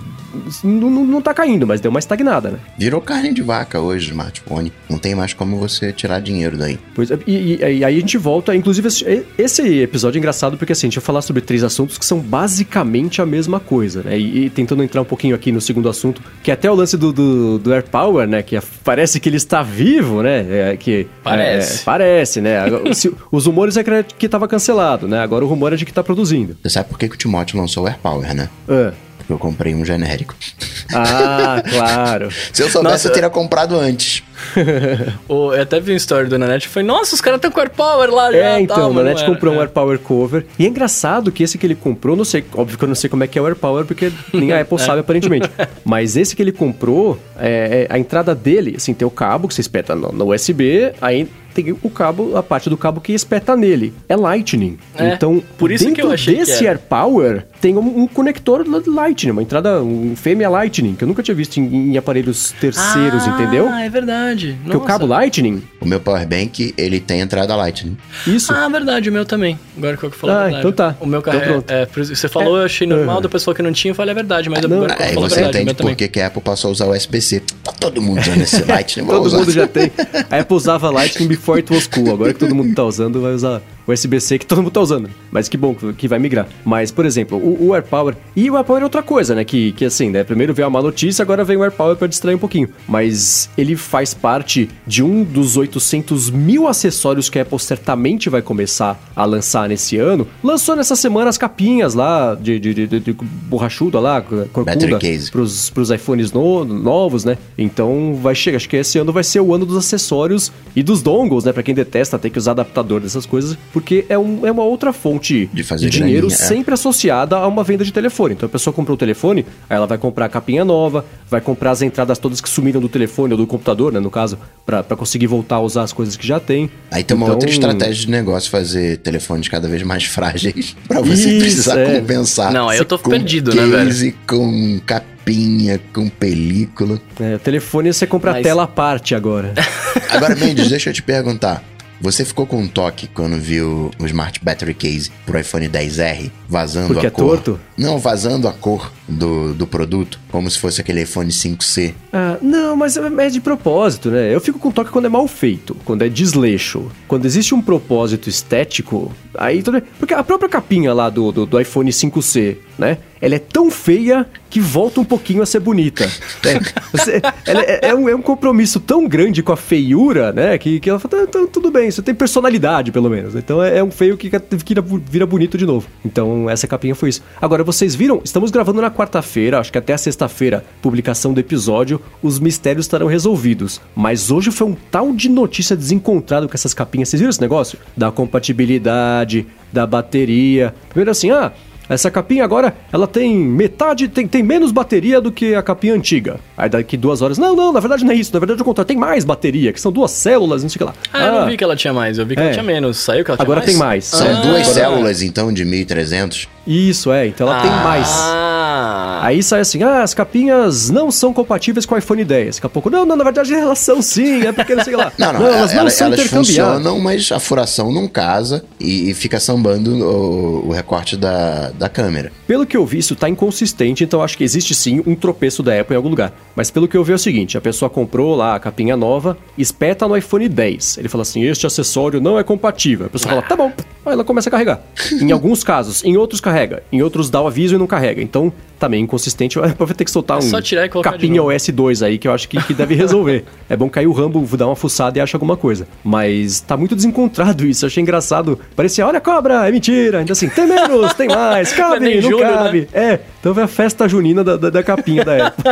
não, não, não tá caindo, mas deu uma estagnada, né? Virou carne de vaca hoje o smartphone. Não tem mais como você tirar dinheiro daí. Pois é, e, e, e aí a gente volta, inclusive esse, episódio é engraçado porque assim, a gente vai falar sobre três assuntos que são basicamente a mesma coisa, né? E, e tentando entrar um pouquinho aqui no segundo assunto, que é até o lance do, do, do Air Power, né? Que parece que ele está vivo, né? É, que, parece. É, parece, né? <laughs> Os rumores é que estava cancelado, né? Agora o rumor é de que está produzindo. Você sabe por que, que o Timóteo lançou o Air Power, né? É porque eu comprei um genérico. Ah, <laughs> claro. Se eu soubesse, Nossa, eu teria comprado antes. <laughs> eu até vi uma história do Nanete e falei, nossa, os caras estão com Air Power lá já. É, então, o Nanete comprou é. um Air Power cover. E é engraçado que esse que ele comprou, não sei, óbvio que eu não sei como é que é o Air Power, porque nem a Apple <laughs> é. sabe aparentemente. Mas esse que ele comprou, é, é, a entrada dele, assim, tem o cabo que você espeta no, no USB, aí tem o cabo, a parte do cabo que espeta nele. É Lightning. É, então, por isso que eu achei desse Air Power tem um, um, conector Lightning, uma entrada, um fêmea Lightning, que eu nunca tinha visto em, em aparelhos terceiros, ah, entendeu? Ah, é verdade. Porque o cabo Lightning... O meu Powerbank, ele tem entrada Lightning. Isso. Ah, verdade, o meu também. Agora que eu falei ah, então tá. O meu carro então, é, é, Você falou, é. eu achei normal, depois falou que não tinha, eu falei, é verdade, mas não, eu falei, você verdade, entende por que, a Apple passou a usar o USB-C. Tá todo mundo usando esse <laughs> Lightning. todo mundo já tem. A Apple usava Lightning <laughs> was cool. Agora que todo mundo tá usando, vai usar USB-C que todo mundo tá usando. Mas que bom que vai migrar. Mas, por exemplo, o, o AirPower. E o AirPower é outra coisa, né? Que, que assim, né? Primeiro veio uma notícia, agora vem o AirPower para distrair um pouquinho. Mas ele faz parte de um dos 800 mil acessórios que a Apple certamente vai começar a lançar nesse ano. Lançou nessa semana as capinhas lá de, de, de, de borrachuda lá, corcunda, pros, pros iPhones no, novos, né? Então vai chegar. Acho que esse ano vai ser o ano dos acessórios e dos dongles, né? Pra quem detesta ter que usar adaptador dessas coisas porque é, um, é uma outra fonte de, de dinheiro graninha, é. sempre associada a uma venda de telefone. Então a pessoa comprou o telefone, aí ela vai comprar a capinha nova, vai comprar as entradas todas que sumiram do telefone ou do computador, né, no caso, para conseguir voltar a usar as coisas que já tem. Aí tem uma então... outra estratégia de negócio, fazer telefones cada vez mais frágeis <laughs> para você Isso, precisar é. compensar. Não, aí eu tô com perdido, né, velho? Com capinha, com película. É, o telefone você compra Mas... a tela à parte agora. <laughs> Agora, Mendes, deixa eu te perguntar. Você ficou com um toque quando viu o Smart Battery Case pro iPhone 10R vazando Porque a é cor? torto? Não, vazando a cor do, do produto, como se fosse aquele iPhone 5C. Ah, não, mas é, é de propósito, né? Eu fico com toque quando é mal feito, quando é desleixo. Quando existe um propósito estético, aí tudo Porque a própria capinha lá do, do, do iPhone 5C, né? Ela é tão feia que volta um pouquinho a ser bonita. <laughs> É, você, é, é, um, é, um, compromisso tão grande com a feiura, né? Que, que ela fala, tá, tá, tudo bem, você tem personalidade, pelo menos. Então é, é um feio que, que vira bonito de novo. Então essa capinha foi isso. Agora, vocês viram? Estamos gravando na quarta-feira, acho que até a sexta-feira, publicação do episódio, os mistérios estarão resolvidos. Mas hoje foi um tal de notícia desencontrado com essas capinhas. Vocês viram esse negócio? Da compatibilidade, da bateria. Primeiro assim, ah, essa capinha agora, ela tem metade, tem, tem menos bateria do que a capinha antiga. Aí daqui duas horas, não, não, na verdade não é isso, na verdade é o contrário, tem mais bateria, que são duas células, não sei o que lá. Ah, ah, eu não ah. vi que ela tinha mais, eu vi que é. ela tinha menos, saiu que ela tinha agora mais? tem mais. São ah, duas células, então, de 1300. Isso, é, então ela ah. tem mais. Aí sai assim, ah, as capinhas não são compatíveis com o iPhone 10. Daqui a pouco, não, não, na verdade elas são sim, é porque não sei lá. <laughs> Não, não, não elas não ela, são elas funcionam, mas a furação não casa e, e fica sambando o, o, recorte da, da câmera. Pelo que eu vi, isso tá inconsistente, então acho que existe sim um tropeço da Apple em algum lugar. Mas pelo que eu vi é o seguinte, a pessoa comprou lá a capinha nova, espeta no iPhone 10. Ele fala assim, este acessório não é compatível. A pessoa fala, tá bom. Aí ela começa a carregar. em alguns casos, em outros carrega, em outros dá o aviso e não carrega. Então, também inconsistente, vai ter que soltar é um capinha OS 2 aí, que eu acho que, que deve resolver. <laughs> é bom cair o Rambo, dar uma fuçada e acha alguma coisa. Mas tá muito desencontrado isso, eu achei engraçado. Parecia, olha a cobra, é mentira. Ainda assim, tem menos, tem mais, <laughs> cabe, não, não junho, cabe. Né? É, então foi a festa junina da, da, da capinha da Apple.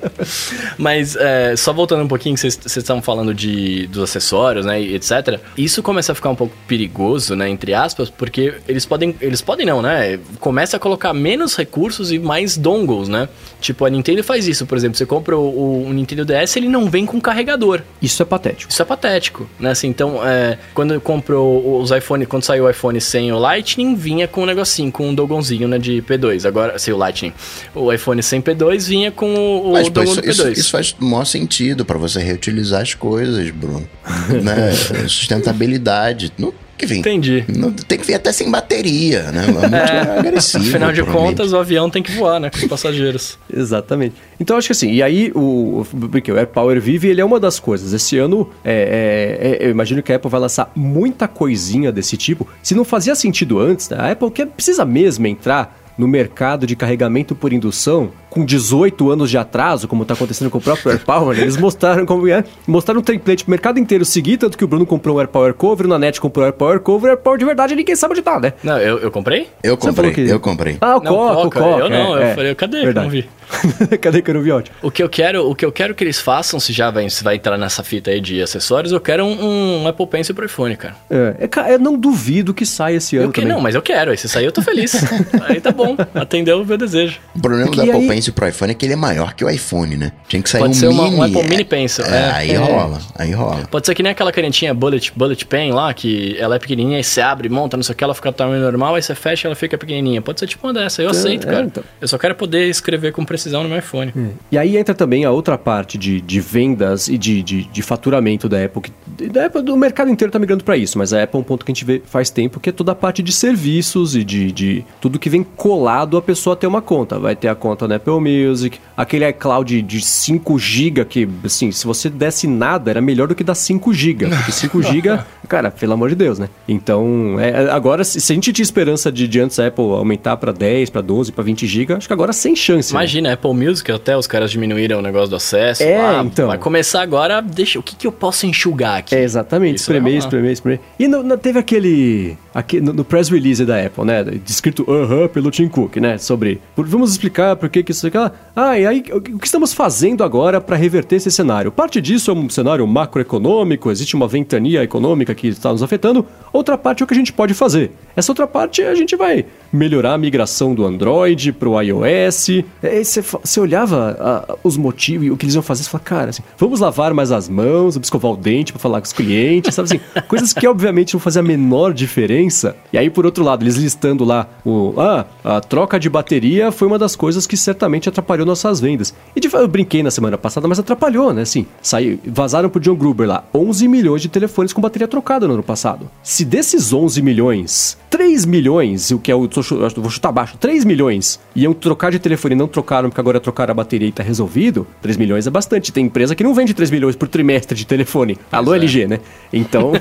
<laughs> Mas, é, só voltando um pouquinho, vocês estavam falando de, dos acessórios, né, etc. Isso começa a ficar um pouco perigoso, né, entre aspas, porque eles podem, eles podem não, né, começa a colocar menos recursos e mais dongles, né? Tipo, a Nintendo faz isso, por exemplo, você compra o, o Nintendo DS, ele não vem com carregador. Isso é patético. Isso é patético, né? Assim, então, é, quando comprou os iPhone, quando saiu o iPhone sem o Lightning, vinha com um negocinho, com um dogonzinho, né, de P2. Agora, sem o Lightning, o iPhone sem P2 vinha com o, o Mas, isso, P2. Isso, isso faz o maior sentido para você reutilizar as coisas, Bruno. <laughs> né? Sustentabilidade. Não enfim. Entendi. Não, tem que vir até sem bateria, né? É muito É, agressivo. Afinal de contas, o avião tem que voar, né? Com os passageiros. Exatamente. Então acho que assim, e aí o, porque o Air Power Vive, ele é uma das coisas. Esse ano, é, é, é, eu imagino que a Apple vai lançar muita coisinha desse tipo. Se não fazia sentido antes, né? a Apple quer, precisa mesmo entrar no mercado de carregamento por indução com 18 anos de atraso, como está acontecendo com o próprio AirPower, eles mostraram como é, mostraram um template pro mercado inteiro seguir, tanto que o Bruno comprou um AirPower Cover, o Nanete comprou um AirPower Cover, o AirPower de verdade ninguém sabe onde tá, né? Não, eu, eu comprei? Eu Você comprei, falou que- eu comprei. Ah, o Não, Coca, o Coca, Coca. eu não, é, eu falei, cadê? Verdade. Não vi. <laughs> cadê que eu não vi ótimo? O que eu quero, o que eu quero que eles façam, se já vai, se vai entrar nessa fita aí de acessórios, eu quero um, um Apple Pencil pro iPhone, cara. É, é, eu não duvido que saia esse ano Eu que também. não, mas eu quero. Aí se sair, eu tô feliz. <laughs> aí tá bom. Atendeu o meu desejo. O problema Porque do Apple aí- Pencil pro iPhone é que ele é maior que o iPhone, né? Tinha que sair Pode um ser uma- mini. um Apple Mini Pencil, É, é. aí É. rola, aí rola. Pode ser que nem aquela canetinha Bullet, bullet Pen lá, que ela é pequenininha e você abre, monta, não sei o que, ela fica do tamanho normal, aí você fecha e ela fica pequenininha. Pode ser tipo uma dessa, eu aceito, é, cara. então. Eu só quero poder escrever com precisão no meu iPhone. E aí entra também a outra parte de, de vendas e de, de, de faturamento da Apple. Que, da Apple, do mercado inteiro tá migrando para isso, mas a Apple é um ponto que a gente vê faz tempo, que é toda a parte de serviços e de, de tudo que vem colado a pessoa ter uma conta. Vai ter a conta na Apple Music, aquele iCloud de 5 GB que, assim, se você desse nada, era melhor do que dar 5 GB. Porque 5 <laughs> GB, cara, pelo amor de Deus, né? Então, é, agora, se, se a gente tinha esperança de, de antes a Apple aumentar para 10, para 12, para 20 GB, acho que agora sem chance. né? Imagina, Apple Music, até os caras diminuíram o negócio do acesso. É, lá, então. Vai começar agora, deixa, o que, que eu posso enxugar aqui? É, exatamente. Espremer, rolar. espremer, espremer. E no- no- teve aquele... aqui- no, no press release da Apple, né? Descrito aham pelo Tim Cook, né? Sobre... Vamos explicar por que que isso... aquela- Ah, e aí, o que o estamos fazendo agora para reverter esse cenário? Parte disso é um cenário macroeconômico, existe uma ventania econômica que está nos afetando. Outra parte é o que a gente pode fazer. Essa outra parte a gente vai melhorar a migração do Android pro iOS. É, Você olhava ah, os motivos e o que eles iam fazer, você fala, cara, assim, vamos lavar mais as mãos, vamos escovar o dente para falar com os clientes, sabe assim? <laughs> coisas que obviamente não fazem a menor diferença. E aí, por outro lado, eles listando lá o. Ah, a troca de bateria foi uma das coisas que certamente atrapalhou nossas vendas. E de fato, eu brinquei na semana passada, mas atrapalhou, né? Assim, saiu, vazaram pro John Gruber lá 11 milhões de telefones com bateria trocada no ano passado. Se desses 11 milhões, 3 milhões, o que é o. vou chutar baixo, 3 milhões iam trocar de telefone e não trocaram porque agora trocaram a bateria e tá resolvido, 3 milhões é bastante. Tem empresa que não vende 3 milhões por trimestre de telefone. Alô, é. LG, né? Então.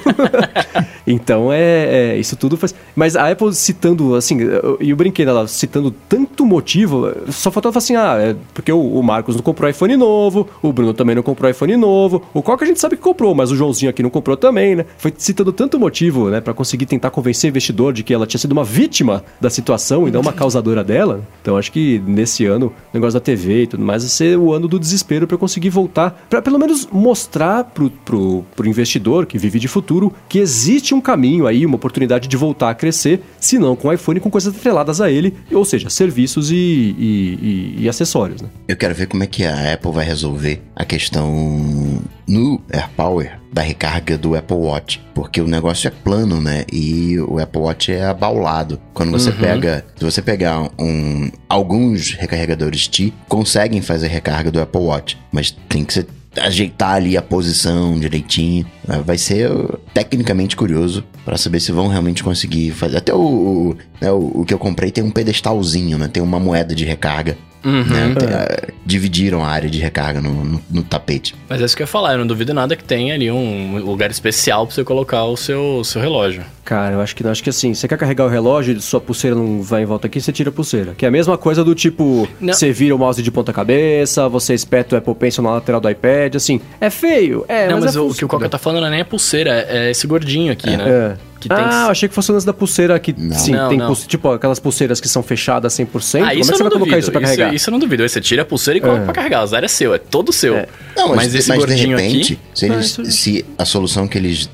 <laughs> então é, é, Isso tudo faz. Mas a Apple citando, assim, e eu brinquei nela, citando tanto motivo, só faltava assim, ah, é porque o, o Marcos não comprou iPhone novo, o Bruno também não comprou iPhone novo, o Coca a gente sabe que comprou, mas o Joãozinho aqui não comprou também, né? Foi citando tanto motivo, né, pra conseguir tentar convencer o investidor de que ela tinha sido uma vítima da situação e não uma <laughs> causadora dela. Então acho que nesse ano, o negócio da TV e tudo mais, vai ser o ano do desespero pra conseguir voltar, pra pelo menos mostrar pro, pro, pro investidor que vive de futuro que existe um caminho aí, uma oportunidade de voltar a crescer, se não com iPhone, com coisas atreladas a ele, ou seja, serviços e, e- e- e acessórios, né? Eu quero ver como é que a Apple vai resolver a questão no AirPower da recarga do Apple Watch, porque o negócio é plano, né? E o Apple Watch é abaulado. Quando você pega, se você pegar um alguns recarregadores T conseguem fazer recarga do Apple Watch, mas tem que ser ajeitar ali a posição direitinho. Ah, Vai ser uh, tecnicamente curioso para saber se vão realmente conseguir fazer. Até o, o, né, o, o que eu comprei tem um pedestalzinho, né? Tem uma moeda de recarga. né? Tem, ah, dividiram a área de recarga no, no- no tapete. Mas é isso que eu ia falar, eu não duvido nada que tenha ali um lugar especial pra você colocar o seu, seu relógio. Cara, eu acho que não. Acho que assim, você quer carregar o relógio e sua pulseira não vai em volta aqui, você tira a pulseira. Que é a mesma coisa do tipo, Não. você vira o mouse de ponta cabeça, você espeta o Apple Pencil na lateral do iPad, assim. É feio? É, não, mas, mas, é o, o que o Coca tá falando não é nem a pulseira, é esse gordinho aqui, né? É. Que tem ah, eu achei que fosse o lance da pulseira que, Não. sim, Não, tem não. pulse- tipo aquelas pulseiras que são fechadas 100%. Ah, Como isso é que você não vai colocar duvido. isso pra isso, carregar? isso eu não duvido. Aí você tira a pulseira e coloca É. pra carregar. O zero é seu, é todo seu. Não, mas, mas esse mas de gordinho repente, aqui. se, Não, eles- isso- se a solução que eles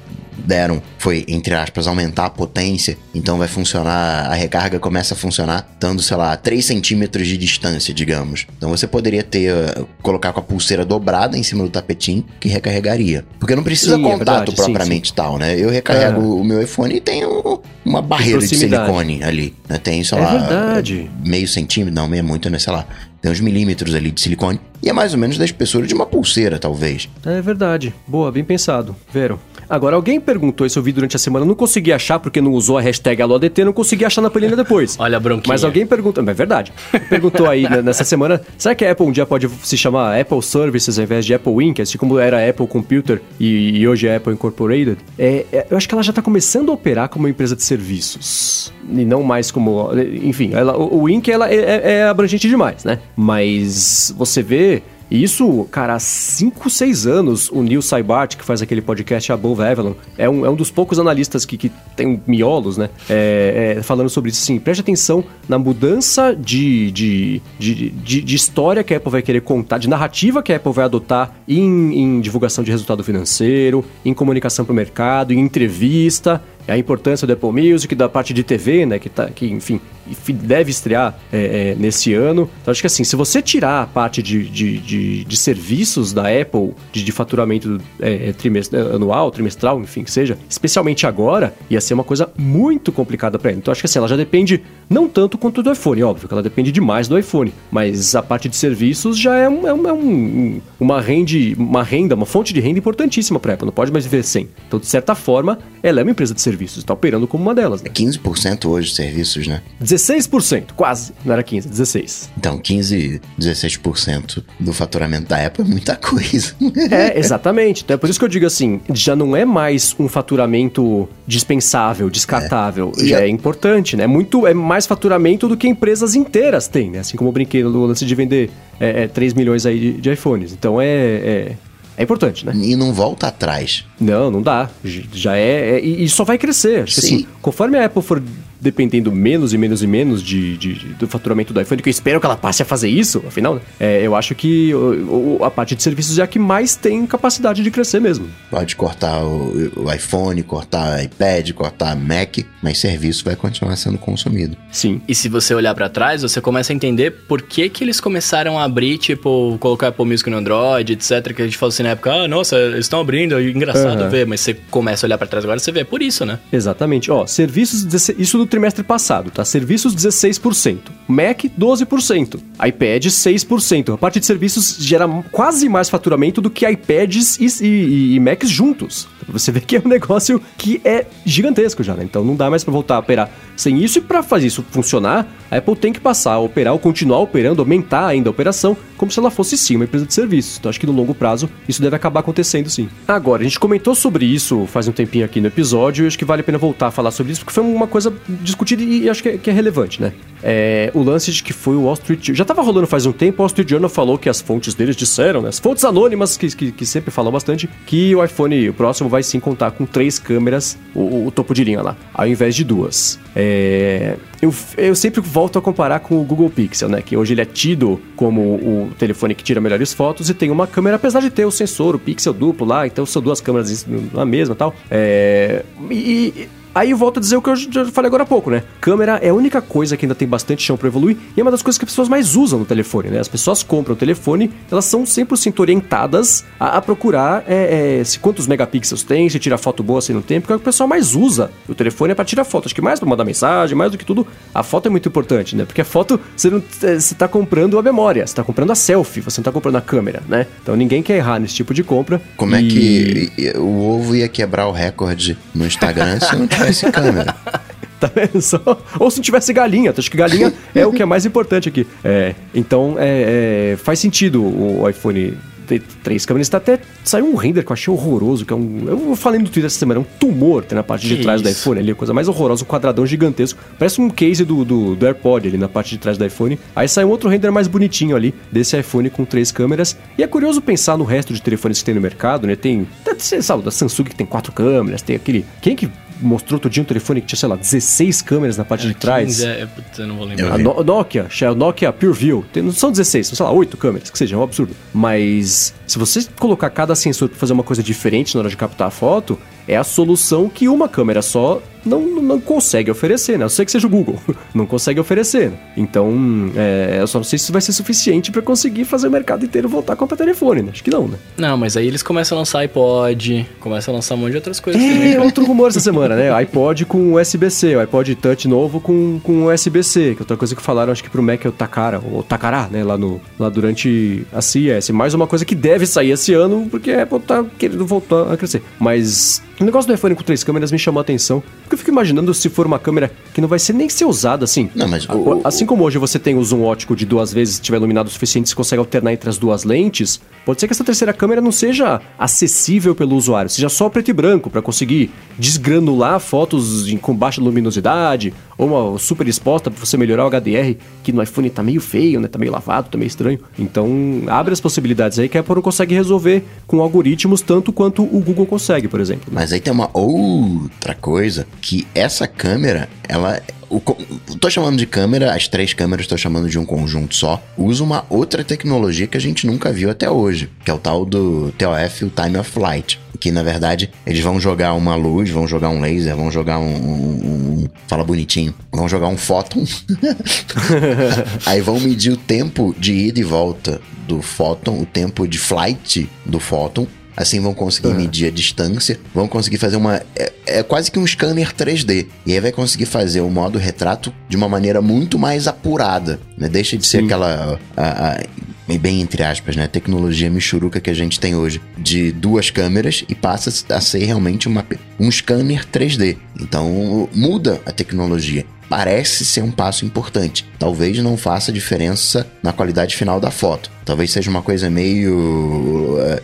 deram foi, entre aspas, aumentar a potência, então vai funcionar, a recarga começa a funcionar dando, sei lá, 3 centímetros de distância, digamos. Então você poderia ter, uh, colocar com a pulseira dobrada em cima do tapetinho, que recarregaria. Porque não precisa Sim, é contato verdade, sim, propriamente tal, né? Eu recarrego É. o meu iPhone e tenho uma barreira de proximidade. silicone ali, né? Tem, sei É lá, verdade. meio centímetro, não, meio é muito, né? Sei lá, tem uns milímetros ali de silicone E é mais ou menos da espessura de uma pulseira, talvez. É verdade. Boa, bem pensado. Vero. Agora, alguém perguntou isso eu vi durante a semana, não consegui achar porque não usou a hashtag AloADT, não consegui achar na planilha depois. <laughs> Olha a bronquinha. Mas alguém perguntou, é verdade, perguntou aí né, nessa semana, será que a Apple um dia pode se chamar Apple Services ao invés de Apple Inc., assim como era Apple Computer e, e hoje é Apple Incorporated? É, é, eu acho que ela já está começando a operar como uma empresa de serviços e não mais como, enfim, ela, o, o Inc. Ela é, é, é abrangente demais, né? Mas você vê isso, cara, há 5, 6 anos, o Neil Saibart, que faz aquele podcast Above Avalon, é um, é um dos poucos analistas que, que tem miolos, né? É, é, falando sobre isso. Sim, preste atenção na mudança de, de, de, de, de história que a Apple vai querer contar, de narrativa que a Apple vai adotar em, em divulgação de resultado financeiro, em comunicação para o mercado, em entrevista a importância do Apple Music, da parte de TV, né, que, tá, que enfim, deve estrear é, é, nesse ano. Então, acho que assim, se você tirar a parte de, de, de, de serviços da Apple, de, de faturamento é, é trimest, anual, trimestral, enfim, que seja, especialmente agora, ia ser uma coisa muito complicada para ela. Então, acho que assim, ela já depende não tanto quanto do iPhone, óbvio, que ela depende demais do iPhone, mas a parte de serviços já é, um, é, um, é um, uma, rende, uma renda, uma fonte de renda importantíssima para a Apple, não pode mais viver sem. Então, de certa forma, ela é uma empresa de serviços. Está operando como uma delas. Né? É 15% hoje de serviços, né? 16%, quase. Não era 15, 16. Então, 15, 16% do faturamento da Apple é muita coisa. é, <laughs> exatamente. Então é por isso que eu digo assim, já não é mais um faturamento dispensável, descartável. É. Já é importante, né? Muito, é mais faturamento do que empresas inteiras têm, né? Assim como eu brinquei no lance de vender é, é, 3 milhões aí de, de iPhones. Então é, é é importante, né? E não volta atrás. Não, não dá. Já é. é e só vai crescer. Acho Sim. que assim, conforme a Apple for dependendo menos e menos e menos de, de, do faturamento do iPhone, que eu espero que ela passe a fazer isso, afinal, né? é, eu acho que o, o, a parte de serviços é a que mais tem capacidade de crescer mesmo. Pode cortar o, o iPhone, cortar iPad, cortar Mac, mas serviço vai continuar sendo consumido. Sim. E se você olhar para trás, você começa a entender por que que eles começaram a abrir, tipo, colocar Apple Music no Android, etc, que a gente falou assim na época, ah, nossa, eles estão abrindo, é engraçado uhum. ver, mas você começa a olhar para trás agora, você vê, é por isso, né? Exatamente. Ó, serviços, isso do trimestre passado, tá? Serviços 16%, Mac 12%, iPad 6%. A parte de serviços gera quase mais faturamento do que iPads e, e, e Macs juntos. Você vê que é um negócio que é gigantesco já, né? Então não dá mais para voltar a operar sem isso e para fazer isso funcionar, a Apple tem que passar a operar ou continuar operando, aumentar ainda a operação, como se ela fosse sim uma empresa de serviços. Então acho que no longo prazo isso deve acabar acontecendo sim. Agora, a gente comentou sobre isso faz um tempinho aqui no episódio e acho que vale a pena voltar a falar sobre isso porque foi uma coisa discutida e acho que é, que é relevante, né? É, o lance de que foi o Wall Street já estava rolando faz um tempo, o Wall Street Journal falou que as fontes deles disseram, né? As fontes anônimas que, que, que sempre falam bastante, que o iPhone o próximo vai sim contar com três câmeras, o, o topo de linha lá, ao invés de duas. É, eu, eu sempre volto a comparar com o Google Pixel, né? Que hoje ele é tido como o telefone que tira melhores fotos e tem uma câmera, apesar de ter o sensor, o pixel duplo lá, então são duas câmeras na mesma tal. É, e Aí eu volto a dizer o que eu já falei agora há pouco, né? Câmera é a única coisa que ainda tem bastante chão para evoluir e é uma das coisas que as pessoas mais usam no telefone, né? As pessoas compram o telefone, elas são 100% orientadas a, a procurar é, é, se quantos megapixels tem, se tira foto boa, se não tem, porque é o que o pessoal mais usa. O telefone é para tirar foto, acho que mais para mandar mensagem, mais do que tudo, a foto é muito importante, né? Porque a foto, você não é, você tá comprando a memória, você tá comprando a selfie, você não tá comprando a câmera, né? Então ninguém quer errar nesse tipo de compra. Como é e... é que o ovo ia quebrar o recorde no Instagram se não <laughs> tivesse câmera. <laughs> Tá vendo só? Ou se não tivesse galinha, acho que galinha é o que é mais importante aqui. É, então, é, é, faz sentido o iPhone ter três câmeras. Tá até saiu um render que eu achei horroroso, que é um. Eu falei no Twitter essa semana, é um tumor tem na parte que de trás isso? do iPhone ali, coisa mais horrorosa, um quadradão gigantesco. Parece um case do, do, do, AirPod ali na parte de trás do iPhone. Aí sai um outro render mais bonitinho ali, desse iPhone com três câmeras. E é curioso pensar no resto de telefones que tem no mercado, né? Tem. Sabe, da Samsung que tem quatro câmeras, tem aquele. Quem que mostrou outro dia um telefone que tinha, sei lá, 16 câmeras na parte é, de trás. 15, é, eu não vou lembrar. A no Nokia, a Nokia PureView, tem, não são 16, são, sei lá, 8 câmeras, que seja, é um absurdo. Mas se você colocar cada sensor para fazer uma coisa diferente na hora de captar a foto, é a solução que uma câmera só não, não consegue oferecer, né? Eu sei que seja o Google, <laughs> não consegue oferecer. Né? Então, é, eu só não sei se vai ser suficiente para conseguir fazer o mercado inteiro voltar a comprar telefone, né? Acho que não, né? Não, mas aí eles começam a lançar iPod, começam a lançar um monte de outras coisas É, também. outro rumor <laughs> essa semana, né? iPod com USB-C, o iPod Touch novo com, com USB-C, que é outra coisa que falaram, acho que pro Mac é o Takara, ou Takara, né? Lá, no, lá durante a CES. Mais uma coisa que deve sair esse ano, porque a Apple tá querendo voltar a crescer. Mas o negócio do iPhone com três câmeras me chamou a atenção, porque eu fico imaginando se for uma câmera que não vai ser nem ser usada assim. Não, mas o- Assim como hoje você tem o zoom ótico de duas vezes, se tiver iluminado o suficiente, você consegue alternar entre as duas lentes, pode ser que essa terceira câmera não seja acessível pelo usuário, seja só preto e branco, para conseguir desgranular fotos em- com baixa luminosidade, ou uma super exposta para você melhorar o HDR, que no iPhone tá meio feio, né? Tá meio lavado, tá meio estranho. Então, abre as possibilidades aí que a Apple não consegue resolver com algoritmos tanto quanto o Google consegue, por exemplo. Mas aí tem uma outra coisa que essa câmera, ela. O, tô chamando de câmera, as três câmeras tô chamando de um conjunto só. Usa uma outra tecnologia que a gente nunca viu até hoje, que é o tal do TOF, o Time of Flight. Que na verdade eles vão jogar uma luz, vão jogar um laser, vão jogar um. um- um- fala bonitinho. Vão jogar um fóton. <laughs> aí vão medir o tempo de ida e volta do fóton, o tempo de flight do fóton. Assim vão conseguir medir a distância, vão conseguir fazer uma. É, é quase que um scanner 3D. E aí vai conseguir fazer o modo retrato de uma maneira muito mais apurada. Né? Deixa de ser aquela. a- a- bem entre aspas, né? Tecnologia michuruca que a gente tem hoje de duas câmeras e passa a ser realmente uma, um scanner 3D. Então muda a tecnologia parece ser um passo importante. Talvez não faça diferença na qualidade final da foto. Talvez seja uma coisa meio é,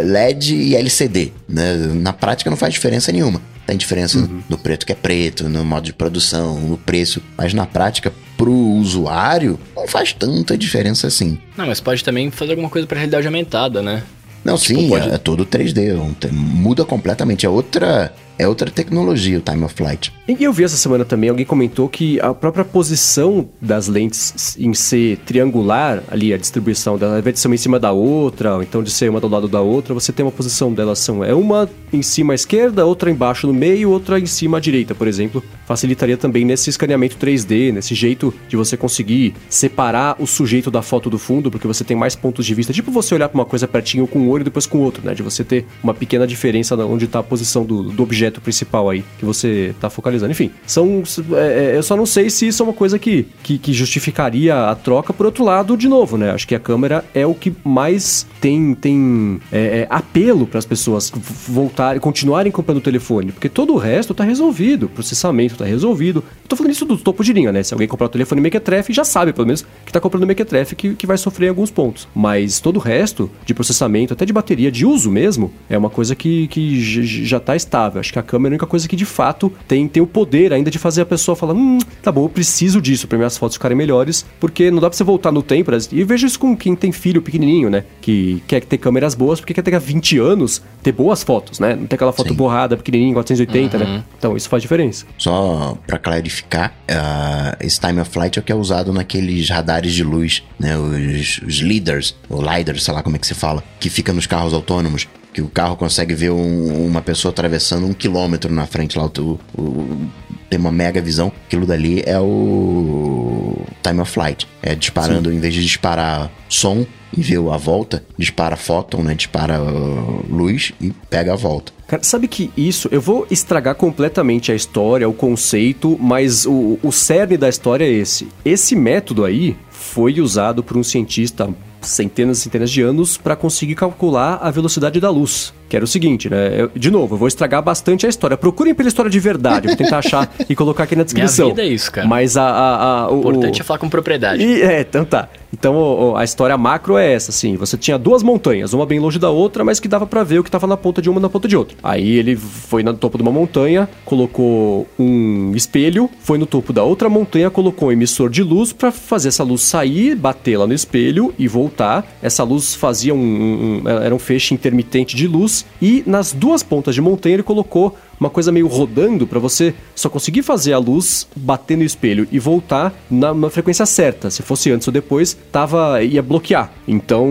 é, LED e LCD. Né? Na prática não faz diferença nenhuma. Tem diferença no preto que é preto, no modo de produção, no preço. Mas na prática, pro usuário, não faz tanta diferença assim. Não, mas pode também fazer alguma coisa pra realidade aumentada, né? Não, sim, pode- é, é todo 3D. um te- Muda completamente. É outra, é outra tecnologia o Time of Flight. E eu vi essa semana também, alguém comentou que a própria posição das lentes em ser triangular, ali a distribuição dela, ao invés de ser uma em cima da outra, ou então de ser uma do lado da outra, você tem uma posição delas são é uma em cima à esquerda, outra embaixo no meio, outra em cima à direita, por exemplo. Facilitaria também nesse escaneamento 3D, nesse jeito de você conseguir separar o sujeito da foto do fundo, porque você tem mais pontos de vista. Tipo você olhar para uma coisa pertinho com um olho e depois com o outro, né? De você ter uma pequena diferença onde está a posição do, do objeto principal aí que você está focalizando. Enfim, são. é, é, eu só não sei se isso é uma coisa que, que, que justificaria a troca. Por outro lado, de novo, né? Acho que a câmera é o que mais tem, tem é, é, apelo para as pessoas voltarem, continuarem comprando o telefone, porque todo o resto está resolvido, processamento está resolvido. Eu tô falando isso do topo de linha, né? Se alguém comprar o telefone Mequetrefe, já sabe, pelo menos, que tá comprando Mequetrefe que, que vai sofrer alguns pontos. Mas todo o resto de processamento, até de bateria, de uso mesmo, é uma coisa que, que já tá estável. Acho que a câmera é a única coisa que de fato tem, tem o poder ainda de fazer a pessoa falar: hum, tá bom, eu preciso disso para minhas fotos ficarem melhores, porque não dá pra você voltar no tempo. né? E vejo isso com quem tem filho pequenininho, né? Que quer ter câmeras boas, porque quer ter 20 anos, ter boas fotos, né? Não ter aquela foto Sim. borrada, pequenininha, 480, né? Então isso faz diferença. Só pra clarificar, ah, esse time of flight é o que é usado naqueles radares de luz, né? Os, os leaders, ou lidars, sei lá como é que se fala, que fica nos carros autônomos. Que o carro consegue ver um- uma pessoa atravessando um quilômetro na frente lá. O, o- tem uma mega visão. Aquilo dali é o time of flight. É disparando, em vez de disparar som e ver a volta, dispara fóton, né? Dispara ah, luz e pega a volta. Cara, sabe que isso, eu vou estragar completamente a história, o conceito, mas o, o cerne da história é esse. Esse método aí foi usado por um cientista centenas e centenas de anos para conseguir calcular a velocidade da luz. Que era o seguinte, né? Eu- de novo, eu vou estragar bastante a história. Procurem pela história de verdade, vou tentar achar <laughs> e colocar aqui na descrição. vida é isso, cara. Mas a. a, a- o, O importante é falar com propriedade. e, é, então tá. Então a história macro é essa, assim. Você tinha duas montanhas, uma bem longe da outra, mas que dava pra ver o que tava na ponta de uma e na ponta de outra. Aí ele foi no topo de uma montanha, colocou um espelho, foi no topo da outra montanha, colocou um emissor de luz pra fazer essa luz sair, bater lá no espelho e voltar. Essa luz fazia um- um- era um feixe intermitente de luz e nas duas pontas de montanha ele colocou uma coisa meio rodando pra você só conseguir fazer a luz bater no espelho e voltar na, na frequência certa. Se fosse antes ou depois, tava ia bloquear. Então,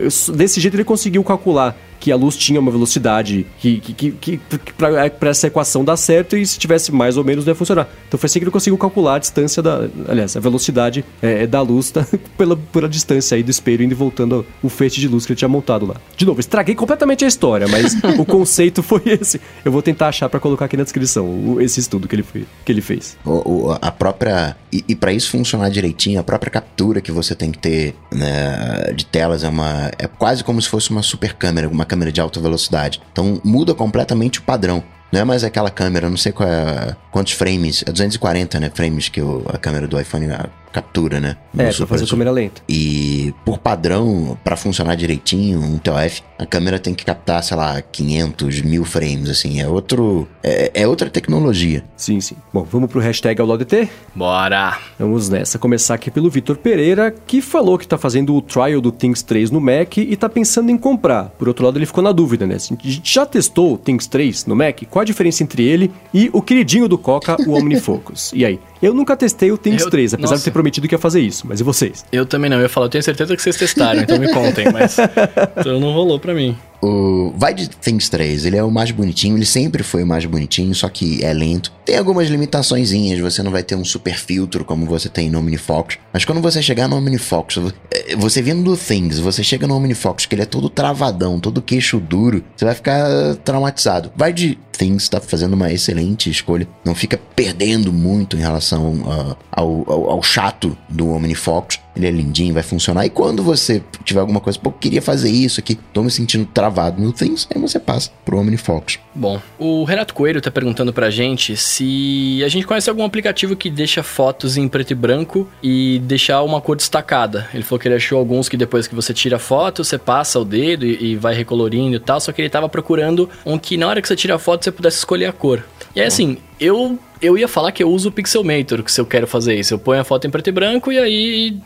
isso- desse jeito ele conseguiu calcular que a luz tinha uma velocidade que, que, que, que, que pra, pra essa equação dar certo e se tivesse mais ou menos não ia funcionar. Então foi assim que ele conseguiu calcular a distância da. Aliás, a velocidade é, da luz tá, <laughs> pela, pela distância aí do espelho indo e voltando o feixe de luz que ele tinha montado lá. De novo, estraguei completamente a história, mas <laughs> o conceito foi esse. Eu vou tentar achar para colocar aqui na descrição o, esse estudo que ele, foi, que ele fez. O, o, a própria. E, e para isso funcionar direitinho, a própria captura que você tem que ter né, de telas é uma. É quase como se fosse uma super câmera, uma câmera de alta velocidade. Então muda completamente o padrão. Não é mais aquela câmera, não sei qual é, quantos frames, é 240, né, frames que o, a câmera do iPhone captura, né? No é, pra fazer câmera lenta. E por padrão, para funcionar direitinho, um TOF, a câmera tem que captar, sei lá, 500, mil frames, assim. É outro. É, é outra tecnologia. Sim, sim. Bom, vamos pro hashtag AuloDT? Bora! Vamos nessa. Começar aqui pelo Vitor Pereira, que falou que tá fazendo o trial do Things 3 no Mac e tá pensando em comprar. Por outro lado, ele ficou na dúvida, né? A gente já testou o Things 3 no Mac? Qual a diferença entre ele e o queridinho do Coca, o OmniFocus? <laughs> e aí? Eu nunca testei o Things eu, 3, apesar nossa. de ter prometido que ia fazer isso. Mas e vocês? Eu também não. Eu ia falar, eu tenho certeza que vocês testaram, então me contem. Mas <laughs> então não rolou pra mim. O vai de Things 3, ele é o mais bonitinho, ele sempre foi o mais bonitinho, só que é lento. Tem algumas limitaçõezinhas, você não vai ter um super filtro como você tem no OmniFocus. Mas quando você chegar no OmniFocus, eh, você vindo do Things, você chega no OmniFocus, que ele é todo travadão, todo queixo duro, você vai ficar traumatizado. Vai de Things, tá fazendo uma excelente escolha. Não fica perdendo muito em relação uh, ao, ao, ao chato do OmniFocus. Ele é lindinho, vai funcionar. E quando você tiver alguma coisa, pô, queria fazer isso aqui, tô me sentindo travado no Things, aí você passa pro OmniFocus. Bom, o Renato Coelho tá perguntando pra gente se a gente conhece algum aplicativo que deixa fotos em preto e branco e deixar uma cor destacada. Ele falou que ele achou alguns que depois que você tira a foto, você passa o dedo e, e vai recolorindo e tal, só que ele tava procurando um que na hora que você tira a foto você pudesse escolher a cor. E aí, assim, eu eu ia falar que eu uso o Pixelmator, que se eu quero fazer isso. Eu ponho a foto em preto e branco e aí,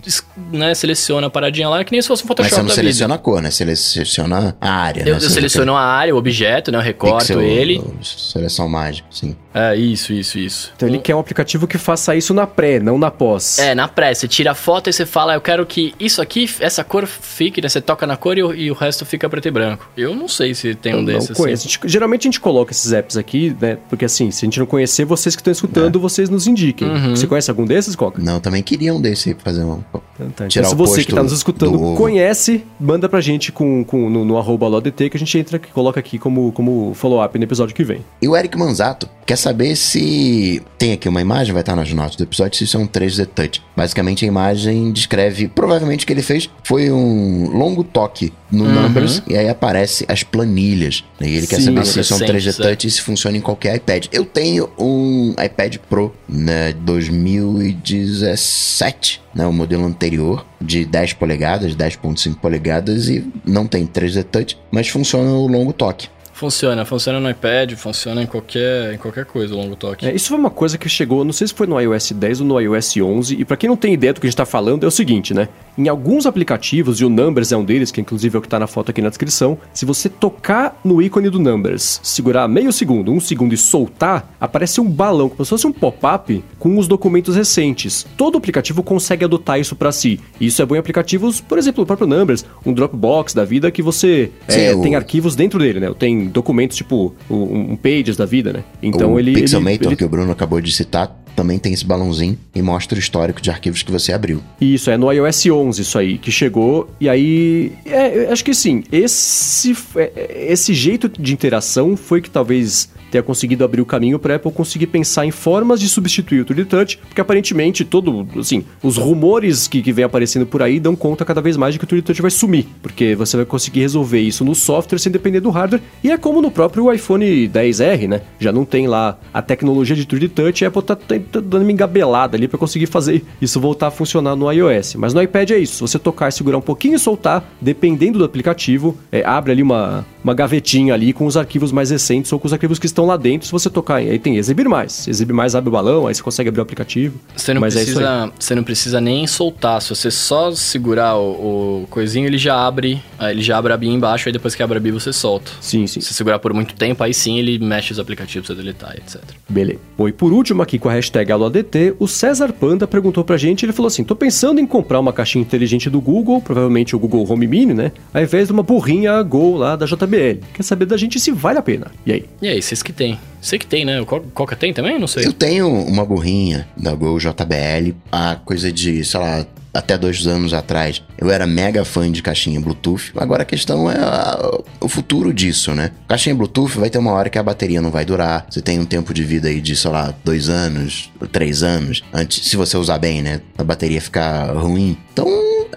né, seleciona a paradinha lá, que nem se fosse um Photoshop Mas você não seleciona vida. a cor, né? Seleciona a área, eu, né? Eu seleciono a área, o objeto, né? Eu recorto Pixel, ele. Seleção mágica, sim. É, isso, isso, isso. Então ele quer um aplicativo que faça isso na pré, não na pós. É, na pré. Você tira a foto e você fala, eu quero que isso aqui, essa cor fique, né? Você toca na cor e, e o resto fica preto e branco. Eu não sei se tem um desses. Não conheço. Assim. geralmente a gente coloca esses apps aqui, né? Porque assim, se a gente não conhecer, vocês que estão escutando, é. vocês nos indiquem. Uhum. Você conhece algum desses, Coca? Não, também queria um desse fazer um. Então, tá. então, se você que está nos escutando do... conhece, manda pra gente com, com, no, no arroba LODT que a gente entra e coloca aqui como, como follow-up no episódio que vem. E o Eric Manzato quer saber se tem aqui uma imagem, vai estar nas notas do episódio, se isso é um 3D Touch. Basicamente a imagem descreve, provavelmente o que ele fez foi um longo toque no uhum. Numbers e aí aparece as planilhas. E ele Sim, quer saber se isso é um 3D Touch e se funciona em qualquer iPad. Eu tenho um iPad Pro, né, 2017 né, o modelo anterior de 10 polegadas, 10.5 polegadas e não tem 3D Touch, mas funciona o longo toque. Funciona, funciona no iPad, funciona em qualquer, em qualquer coisa, o longo toque. É, isso foi uma coisa que chegou, não sei se foi no iOS 10 ou no iOS 11, e para quem não tem ideia do que a gente tá falando, é o seguinte, né? Em alguns aplicativos, e o Numbers é um deles, que inclusive é o que tá na foto aqui na descrição, se você tocar no ícone do Numbers, segurar meio segundo, um segundo e soltar, aparece um balão, como se fosse um pop-up com os documentos recentes. Todo aplicativo consegue adotar isso para si. E isso é bom em aplicativos, por exemplo, o próprio Numbers, um Dropbox da vida que você Sim, é, tem arquivos dentro dele, né? Documentos tipo um, um Pages da vida, né? Então o ele. Pixelmator, ele... que o Bruno acabou de citar, também tem esse balãozinho e mostra o histórico de arquivos que você abriu. Isso, é no iOS 11 isso aí, que chegou. E aí, é, acho que sim, esse, é, esse jeito de interação foi que talvez tenha conseguido abrir o caminho para Apple conseguir pensar em formas de substituir o 3D Touch, porque aparentemente todo, assim, os rumores que, que vem aparecendo por aí dão conta cada vez mais de que o 3D Touch vai sumir, porque você vai conseguir resolver isso no software sem depender do hardware, e é como no próprio iPhone 10R, né? Já não tem lá a tecnologia de 3D Touch, a Apple tá, tá, tá dando uma engabelada ali para conseguir fazer isso voltar a funcionar no iOS. Mas no iPad é isso, você tocar segurar um pouquinho e soltar, dependendo do aplicativo, é, abre ali uma, uma gavetinha ali com os arquivos mais recentes ou com os arquivos que estão lá dentro, se você tocar aí tem exibir mais. Exibir mais abre o balão, aí você consegue abrir o aplicativo. Você não, Mas é precisa, é você não precisa nem soltar. Se você só segurar o, o coisinho, ele já abre. Ele já abre a BIM embaixo, aí depois que abre a BIM você solta. Sim, sim. Se você segurar por muito tempo, aí sim ele mexe os aplicativos pra deletar, etc. Beleza. Bom, e por último aqui com a hashtag AloADT, o César Panda perguntou pra gente, ele falou assim, tô pensando em comprar uma caixinha inteligente do Google, provavelmente o Google Home Mini, né? Ao invés de uma burrinha Go lá da JBL. Quer saber da gente se vale a pena. E aí? E aí, vocês que tem? Você que tem, né? O Co- Coca tem também? Não sei. Eu tenho uma burrinha da Gol JBL, a coisa de, sei lá, até dois anos atrás. Eu era mega fã de caixinha Bluetooth. Agora a questão é a- o futuro disso, né? Caixinha Bluetooth vai ter uma hora que a bateria não vai durar. Você tem um tempo de vida aí de, sei lá, dois anos, três anos. Antes, se você usar bem, né? A bateria ficar ruim. Então,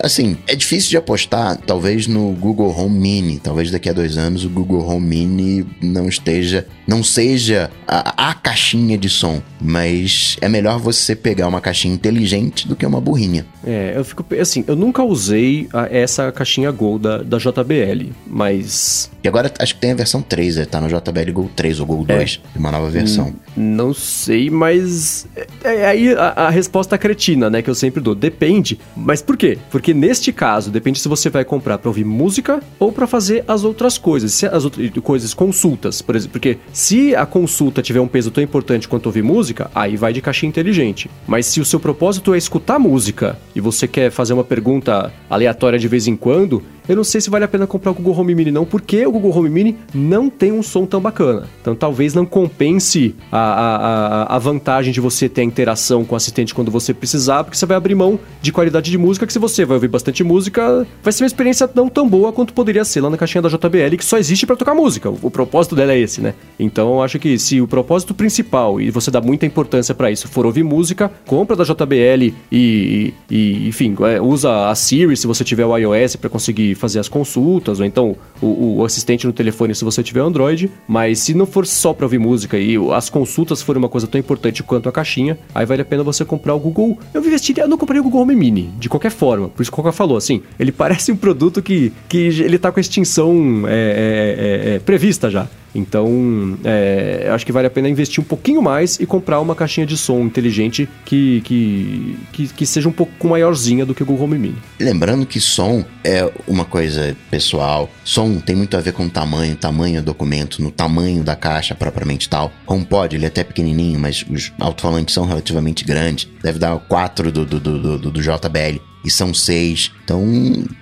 assim, é difícil de apostar, talvez no Google Home Mini. Talvez daqui a dois anos o Google Home Mini não esteja, não seja a, a caixinha de som. Mas é melhor você pegar uma caixinha inteligente do que uma burrinha. É, eu fico. Assim, eu nunca usei a- essa caixinha Gol da, da JBL, mas. E agora acho que tem a versão 3, né? tá no JBL Go 3 ou Go 2, uma nova versão. Não sei, mas. É, é aí a, a resposta cretina, né? Que eu sempre dou. Depende. Mas por quê? Porque neste caso, depende se você vai comprar pra ouvir música ou pra fazer as outras coisas. Se as outras coisas, consultas, por exemplo. Porque se a consulta tiver um peso tão importante quanto ouvir música, aí vai de caixinha inteligente. Mas se o seu propósito é escutar música e você quer fazer uma pergunta aleatória de vez em quando, eu não sei se vale a pena comprar o Google Home Mini não, porque o Google Home Mini não tem um som tão bacana. Então talvez não compense a, a, a- vantagem de você ter a interação com o assistente quando você precisar, porque você vai abrir mão de qualidade de música, que se você vai ouvir bastante música, vai ser uma experiência não tão boa quanto poderia ser lá na caixinha da JBL, que só existe pra tocar música. O, o propósito dela é esse, né? Então eu acho que se o propósito principal, e você dá muita importância pra isso, for ouvir música, compra da JBL e, e- enfim, é, usa a Siri se você tiver o iOS pra conseguir fazer as consultas, ou então o, o assistente no telefone se você tiver Android. Mas se não for só pra ouvir música e as consultas forem uma coisa tão importante quanto a caixinha, aí vale a pena você comprar o Google. Eu investiria, eu não compraria o Google Home Mini, de qualquer forma. Por isso que o Coca falou, assim, ele <laughs> parece um produto que, que ele tá com a extinção é, é, é, é, prevista já. Então, é, acho que vale a pena investir um pouquinho mais e comprar uma caixinha de som inteligente que, que, que, que seja um pouco maiorzinha do que o Google Home Mini. Lembrando que som é uma coisa pessoal. Som tem muito a ver com tamanho, tamanho do documento, no tamanho da caixa propriamente tal. HomePod, ele é até pequenininho, mas os alto-falantes são relativamente grandes. Deve dar 4 do, do, do, do, do JBL. E são 6. Então,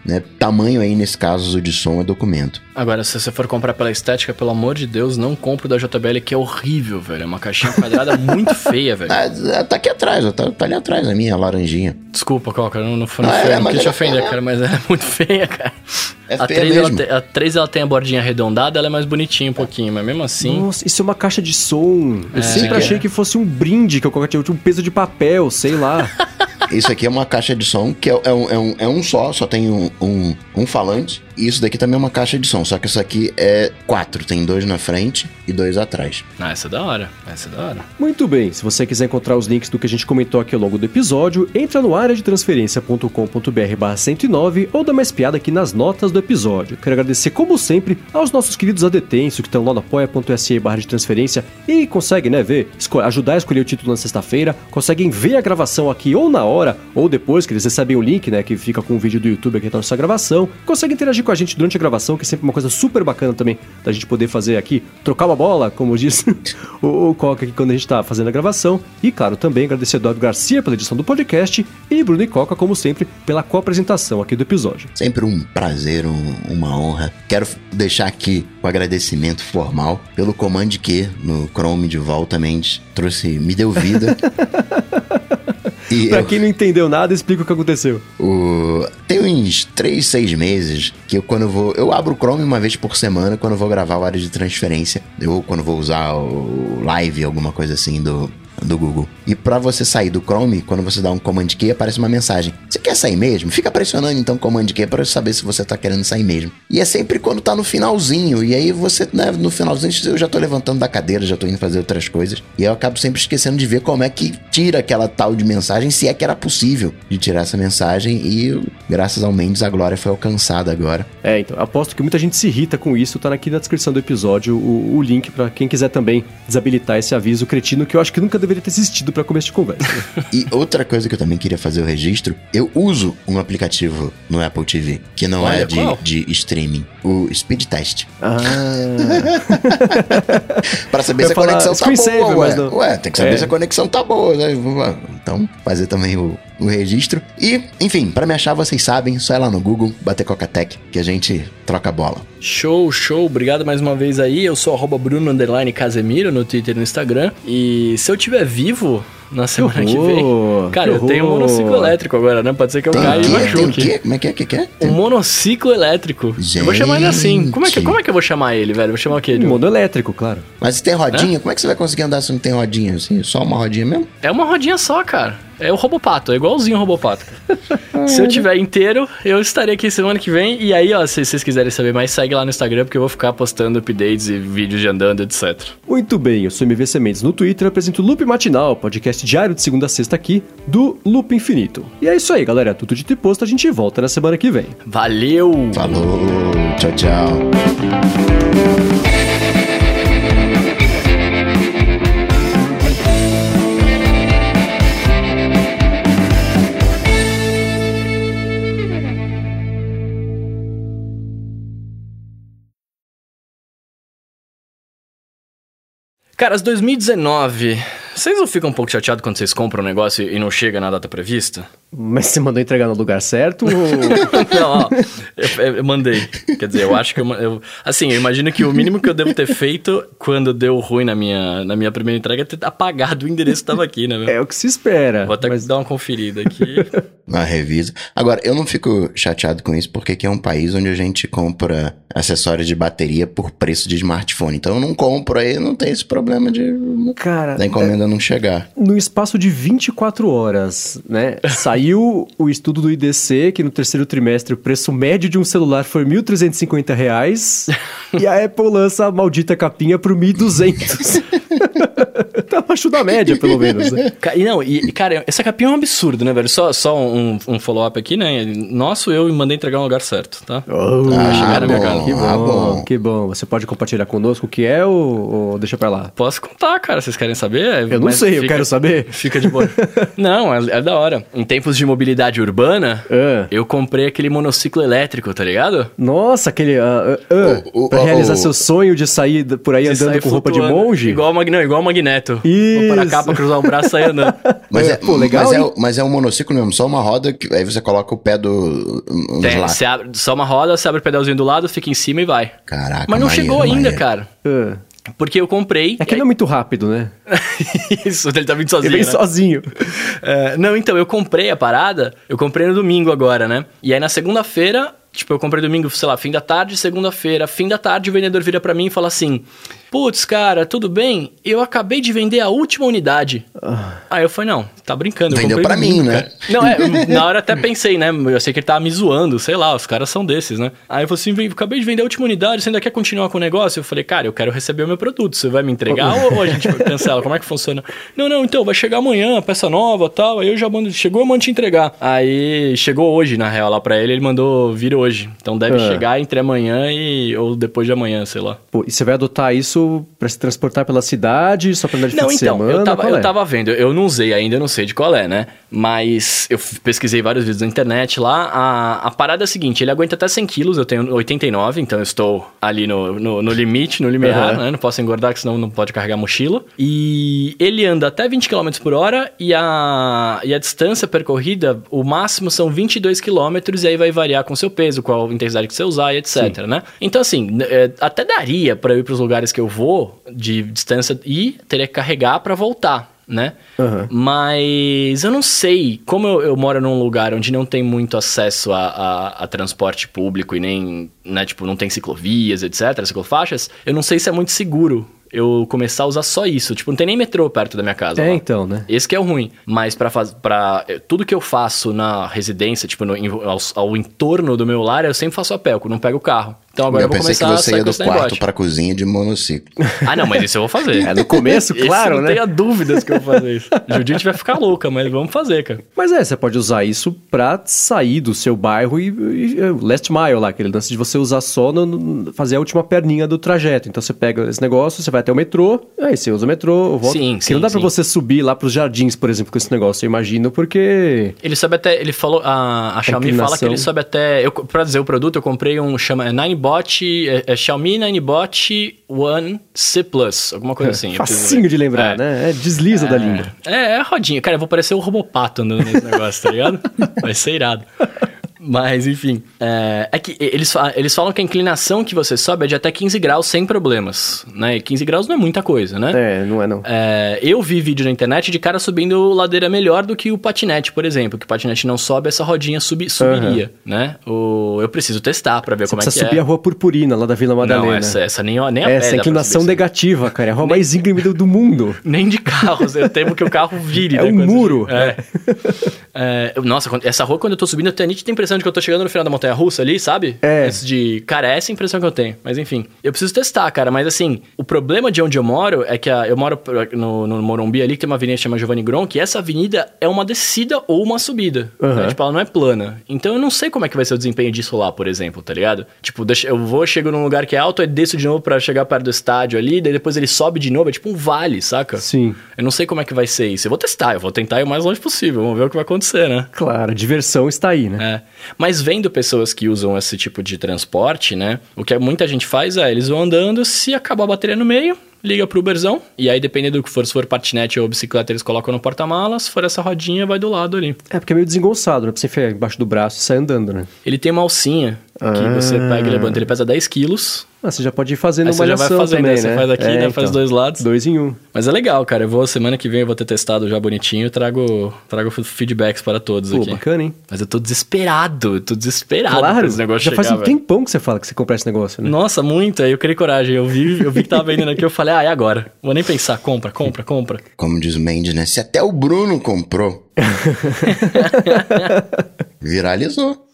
né, tamanho aí nesse caso de som é documento. Agora, se você for comprar pela estética, pelo amor de Deus, não compre o da JBL, que é horrível, velho. É uma caixinha quadrada <laughs> muito feia, velho. Ah, tá aqui atrás, ó, tá, tá ali atrás a minha, a laranjinha. Desculpa, Coca, não, não foi, não Ah, foi, é, eu não mas quis te ofender, ela- cara, mas ela é muito feia, cara. É a, feia 3, ela a 3 ela tem a bordinha arredondada, ela é mais bonitinha um pouquinho, mas mesmo assim. Nossa, isso é uma caixa de som. Eu sempre é. achei que fosse um brinde que eu coloquei, um peso de papel, sei lá. <laughs> Isso aqui é uma caixa de som que é, é um, é, um, é um só, só tem um, um, um falante. E isso daqui também é uma caixa de som, só que isso aqui é quatro. Tem dois na frente e dois atrás. Ah, essa é da hora. Essa é da hora. Muito bem, se você quiser encontrar os links do que a gente comentou aqui ao longo do episódio, entra no área de transferência.com.br barra 109 ou dá mais piada aqui nas notas do episódio. Quero agradecer, como sempre, aos nossos queridos adetensos que estão lá no apoia.se barra de transferência e conseguem, né, ver, ajudar a escolher o título na sexta-feira, conseguem ver a gravação aqui ou na hora, ou depois que eles recebem o link, né, que fica com o vídeo do YouTube aqui da nossa gravação, conseguem interagir com a gente durante a gravação, que é sempre uma coisa super bacana também da gente poder fazer aqui, trocar uma bola, como diz <laughs> o, o Coca aqui quando a gente tá fazendo a gravação. E, claro, também agradecer a Eduardo Garcia pela edição do podcast e Bruno e Coca, como sempre, pela co-apresentação aqui do episódio. Sempre um prazer, um- uma honra. Quero deixar aqui o agradecimento formal pelo Command Q no Chrome de volta, Mendes. Trouxe, me deu vida. <laughs> e Pra eu- quem não entendeu nada, explica o que aconteceu. O... Tem uns 3, 6 meses que eu, quando eu vou. Eu abro o Chrome uma vez por semana quando eu vou gravar o área de transferência. Eu quando vou usar o live, alguma coisa assim do, do Google. E pra você sair do Chrome, quando você dá um Command Q, aparece uma mensagem. Você quer sair mesmo? Fica pressionando então o Command pra eu saber se você tá querendo sair mesmo. E é sempre quando tá no finalzinho. E aí você, né, no finalzinho, eu já tô levantando da cadeira, já tô indo fazer outras coisas. E eu acabo sempre esquecendo de ver como é que tira aquela tal de mensagem, se é que era possível de tirar essa mensagem. E graças ao Mendes, a glória foi alcançada agora. É, então, aposto que muita gente se irrita com isso, tá aqui na descrição do episódio o, o link pra quem quiser também desabilitar esse aviso cretino que eu acho que nunca deveria ter existido pra começo de conversa. E outra coisa que eu também queria fazer o registro, eu uso um aplicativo no Apple TV, que não Olha, é de, qual? de streaming, o Speed Test. ah, <laughs> Pra saber Eu se a falar conexão tá boa, ué. mas não- Ué, tem que saber É. se a conexão tá boa, né? Então, fazer também o, o registro. E, enfim, para me achar, vocês sabem, só ir lá no Google, bater Cocatec, que a gente troca bola. Show, show. Obrigado mais uma vez aí. Eu sou arroba Bruno Casemiro no Twitter e no Instagram. E se eu tiver vivo na semana que, horror, vem. Cara, que eu tenho um monociclo elétrico agora, né? Pode ser que eu Tem caia e machuque. Como é que é? que, que é? Um monociclo elétrico. Eu vou chamar ele assim. Como é, que, Gente. como é que eu vou chamar ele, velho? Vou chamar o quê? Um modo elétrico, claro. Mas se tem rodinha, como é que você vai conseguir andar se não tem rodinha? Assim, só uma rodinha mesmo? É uma rodinha só, cara. É o Robopato, é igualzinho o Robopato. <laughs> se eu tiver inteiro, eu estarei aqui semana que vem. E aí, ó, se vocês quiserem saber mais, segue lá no Instagram, porque eu vou ficar postando updates e vídeos de andando, etc. Muito bem, eu sou MV Sementes no Twitter, apresento o Loop Matinal, podcast diário de segunda a sexta aqui, do Loop Infinito. E é isso aí, galera. Tudo dito e posto, a gente volta na semana que vem. Valeu! Falou, tchau, tchau. Caras, 2019. Vocês não ficam um pouco chateados quando vocês compram um negócio e não chega na data prevista? Mas você mandou entregar no lugar certo? ou- <laughs> Não, ó, eu, eu mandei. Quer dizer, eu acho que eu, eu. Assim, eu imagino que o mínimo que eu devo ter feito quando deu ruim na minha, na minha primeira entrega é ter apagado o endereço que tava aqui, né, meu? é o que se espera. Vou até mas dar uma conferida aqui. <laughs> Uma revisa. Agora, eu não fico chateado com isso porque aqui é um país onde a gente compra acessórios de bateria por preço de smartphone. Então eu não compro aí, não tem esse problema de Cara, da encomenda não chegar. no espaço de 24 horas, né? <laughs> Saiu o estudo do IDC que no terceiro trimestre o preço médio de um celular foi 1.350 reais <laughs> e a Apple lança a maldita capinha por 1.200. <laughs> tá abaixo da média, pelo menos, né? E não, e, cara, essa capinha é um absurdo, né, velho? Só, só um, um follow-up aqui, né? Nosso, eu mandei entregar no lugar certo, tá? Oh, Ah, chegaram na minha bom, casa. Que bom, ah, bom. que bom. Você pode compartilhar conosco o que é ou, ou deixa pra lá? Posso contar, cara, vocês querem saber? Eu não Mas sei, eu fica- quero saber. Fica de boa. <laughs> não, é, é da hora. Em tempos de mobilidade urbana, Ah. eu comprei aquele monociclo elétrico, tá ligado? Nossa, aquele. ah, ah, ah, O- o- pra o- realizar seu sonho de sair por aí De andando com roupa de monge? Igual não, igual o Magneto. Vou para cá Isso. pra cruzar o braço e sair andando. <laughs> Mas É, é, pô, legal, mas, é, mas é um monociclo mesmo, só uma roda que aí você coloca o pé do Tem, lá. você abre, só uma roda, você abre o pedalzinho do lado, fica em cima e vai. Caraca, Mas não maneiro, chegou ainda, maneiro. cara. Porque eu comprei. É que ele é muito rápido, né? <laughs> Isso, ele tá vindo Ele sozinho. vem né? sozinho. <laughs> É, não, então, eu comprei a parada, eu comprei no domingo agora, né? E aí na segunda-feira, tipo, eu comprei domingo, sei lá, fim da tarde, segunda-feira, fim da tarde, o vendedor vira pra mim e fala assim: Putz, cara, tudo bem? Eu acabei de vender a última unidade. Aí eu falei, não, tá brincando. eu Vendeu pra mim, né? cara. Não, é, na hora até pensei, né? Eu sei que ele tava me zoando, sei lá, os caras são desses, né? Aí eu falei assim: "Vem, acabei de vender a última unidade, você ainda quer continuar com o negócio? Eu falei, cara, eu quero receber o meu produto, você vai me entregar ou, a gente cancela? Como é que funciona? Não, não, então, vai chegar amanhã, peça nova tal. Aí eu já mando, chegou, eu mando te entregar. Aí chegou hoje, na real, lá pra ele, ele mandou vir hoje. Então deve Ah. chegar entre amanhã e. ou depois de amanhã, sei lá. Pô, e você vai adotar isso pra se transportar pela cidade, só pra andar de Não, fim de então, semana? eu tava, Qual eu é? tava vendo, eu não usei ainda, eu não sei de qual é, né? Mas eu pesquisei vários vídeos na internet lá. A, a parada é a seguinte: ele aguenta até 100 quilos, eu tenho 89, então eu estou ali no, no, no limite, no limiar, Aham. né? Não posso engordar, que senão não pode carregar mochila. E ele anda até 20 km por hora e a, e a distância percorrida, o máximo são 22 km, e aí vai variar com o seu peso, qual a intensidade que você usar e etc, né? Então, assim, é, até daria pra eu ir pros lugares que eu vou de distância e teria que carregar pra voltar. Né? Aham. Mas eu não sei, como eu, eu moro num lugar onde não tem muito acesso a, a- a transporte público e nem, né, tipo, não tem ciclovias, etc, ciclofaixas, eu não sei se é muito seguro eu começar a usar só isso. Tipo, não tem nem metrô perto da minha casa. É, lá. então, né? Esse que é o ruim. Mas pra fazer. Pra, eh, tudo que eu faço na residência, tipo, no, ao, ao entorno do meu lar, eu sempre faço a pé, eu não pego o carro. Então agora eu, eu vou pensei que começar a você ia do quarto pra cozinha de monociclo. Ah, não, mas isso eu vou fazer. É, no começo, Esse claro, não né? tenha dúvidas que eu vou fazer isso. <laughs> Judite vai ficar louca, mas vamos fazer, cara. Mas é, você pode usar isso pra sair do seu bairro e, e- e- last mile lá, aquele lance de você usar só no, no- fazer a última perninha do trajeto. Então você pega esse negócio, você vai até o metrô, aí você usa o metrô, volta. Sim, sim, não dá pra sim. você subir lá pros jardins, por exemplo, com esse negócio, eu imagino, porque Ele sobe até. Ele falou. A, a Xiaomi fala que ele sobe até. Eu, pra dizer o produto, eu comprei um chama é Nine Ninebot, é, é Xiaomi Ninebot One C Plus, alguma coisa assim. eu preciso Facinho de lembrar, É. né? É, desliza da língua. É, é rodinha. Cara, eu vou parecer o Robopato andando nesse negócio, tá ligado? <laughs> Vai ser irado. Mas, enfim. É, é que eles, eles falam que a inclinação que você sobe é de até 15 graus sem problemas, né? E 15 graus não é muita coisa, né? É, não é não. É, eu vi vídeo na internet de cara subindo ladeira melhor do que o patinete, por exemplo. Que o patinete não sobe, essa rodinha subi, subiria, né? O, eu preciso testar pra ver Você como é que subir é. a rua purpurina lá da Vila Madalena. Não, essa, essa nem, nem a Essa pra inclinação subir isso. negativa, cara. É a rua mais íngreme do, do mundo. <laughs> Nem de carros, eu temo que o carro vire. É né, um muro. É. É, nossa, essa rua, quando eu tô subindo, eu tenho a nítida impressão de que eu tô chegando no final da montanha russa ali, sabe? É. Antes de. Cara, é essa a impressão que eu tenho. Mas enfim, eu preciso testar, cara. Mas assim, o problema de onde eu moro é que a- eu moro no, no Morumbi ali, que tem uma avenida que chama Giovanni Gronk, e essa avenida é uma descida ou uma subida. Aham. né? Tipo, ela não é plana. Então eu não sei como é que vai ser o desempenho disso lá, por exemplo, tá ligado? Tipo, eu vou, chego num lugar que é alto, aí desço de novo pra chegar perto do estádio ali, daí depois ele sobe de novo, é tipo um vale, saca? Sim. Eu não sei como é que vai ser isso. Eu vou testar, eu vou tentar ir o mais longe possível. Vamos ver o que vai acontecer, né? Claro, a diversão está aí, né? É. Mas vendo pessoas que usam esse tipo de transporte, né? O que muita gente faz é, eles vão andando, se acabar a bateria no meio, liga pro Uberzão, e aí dependendo do que for, se for patinete ou bicicleta, eles colocam no porta-malas, se for essa rodinha, vai do lado ali. É porque é meio desengonçado, né? Pra você enfiar embaixo do braço e sair andando, né? Ele tem uma alcinha que Ah. você pega e levanta, ele pesa 10 quilos, Ah, você já pode ir fazendo uma você já vai malhação fazendo, também, né? Você faz aqui, né? Faz dois lados. Dois em um. Mas é legal, cara. Eu vou, semana que vem eu vou ter testado já bonitinho, trago, trago feedbacks para todos Pô, aqui. bacana, hein? Mas eu tô desesperado, eu tô desesperado pra Claro, esse negócio já chegar, faz um tempão que você fala que você compra esse negócio, né? Nossa, muito. Aí eu criei coragem. Eu vi, eu vi que tava vendendo aqui, eu falei, ah, é agora. Vou nem pensar. Compra, compra, compra. Como diz o Mendes, né? Se até o Bruno comprou. <laughs> Viralizou.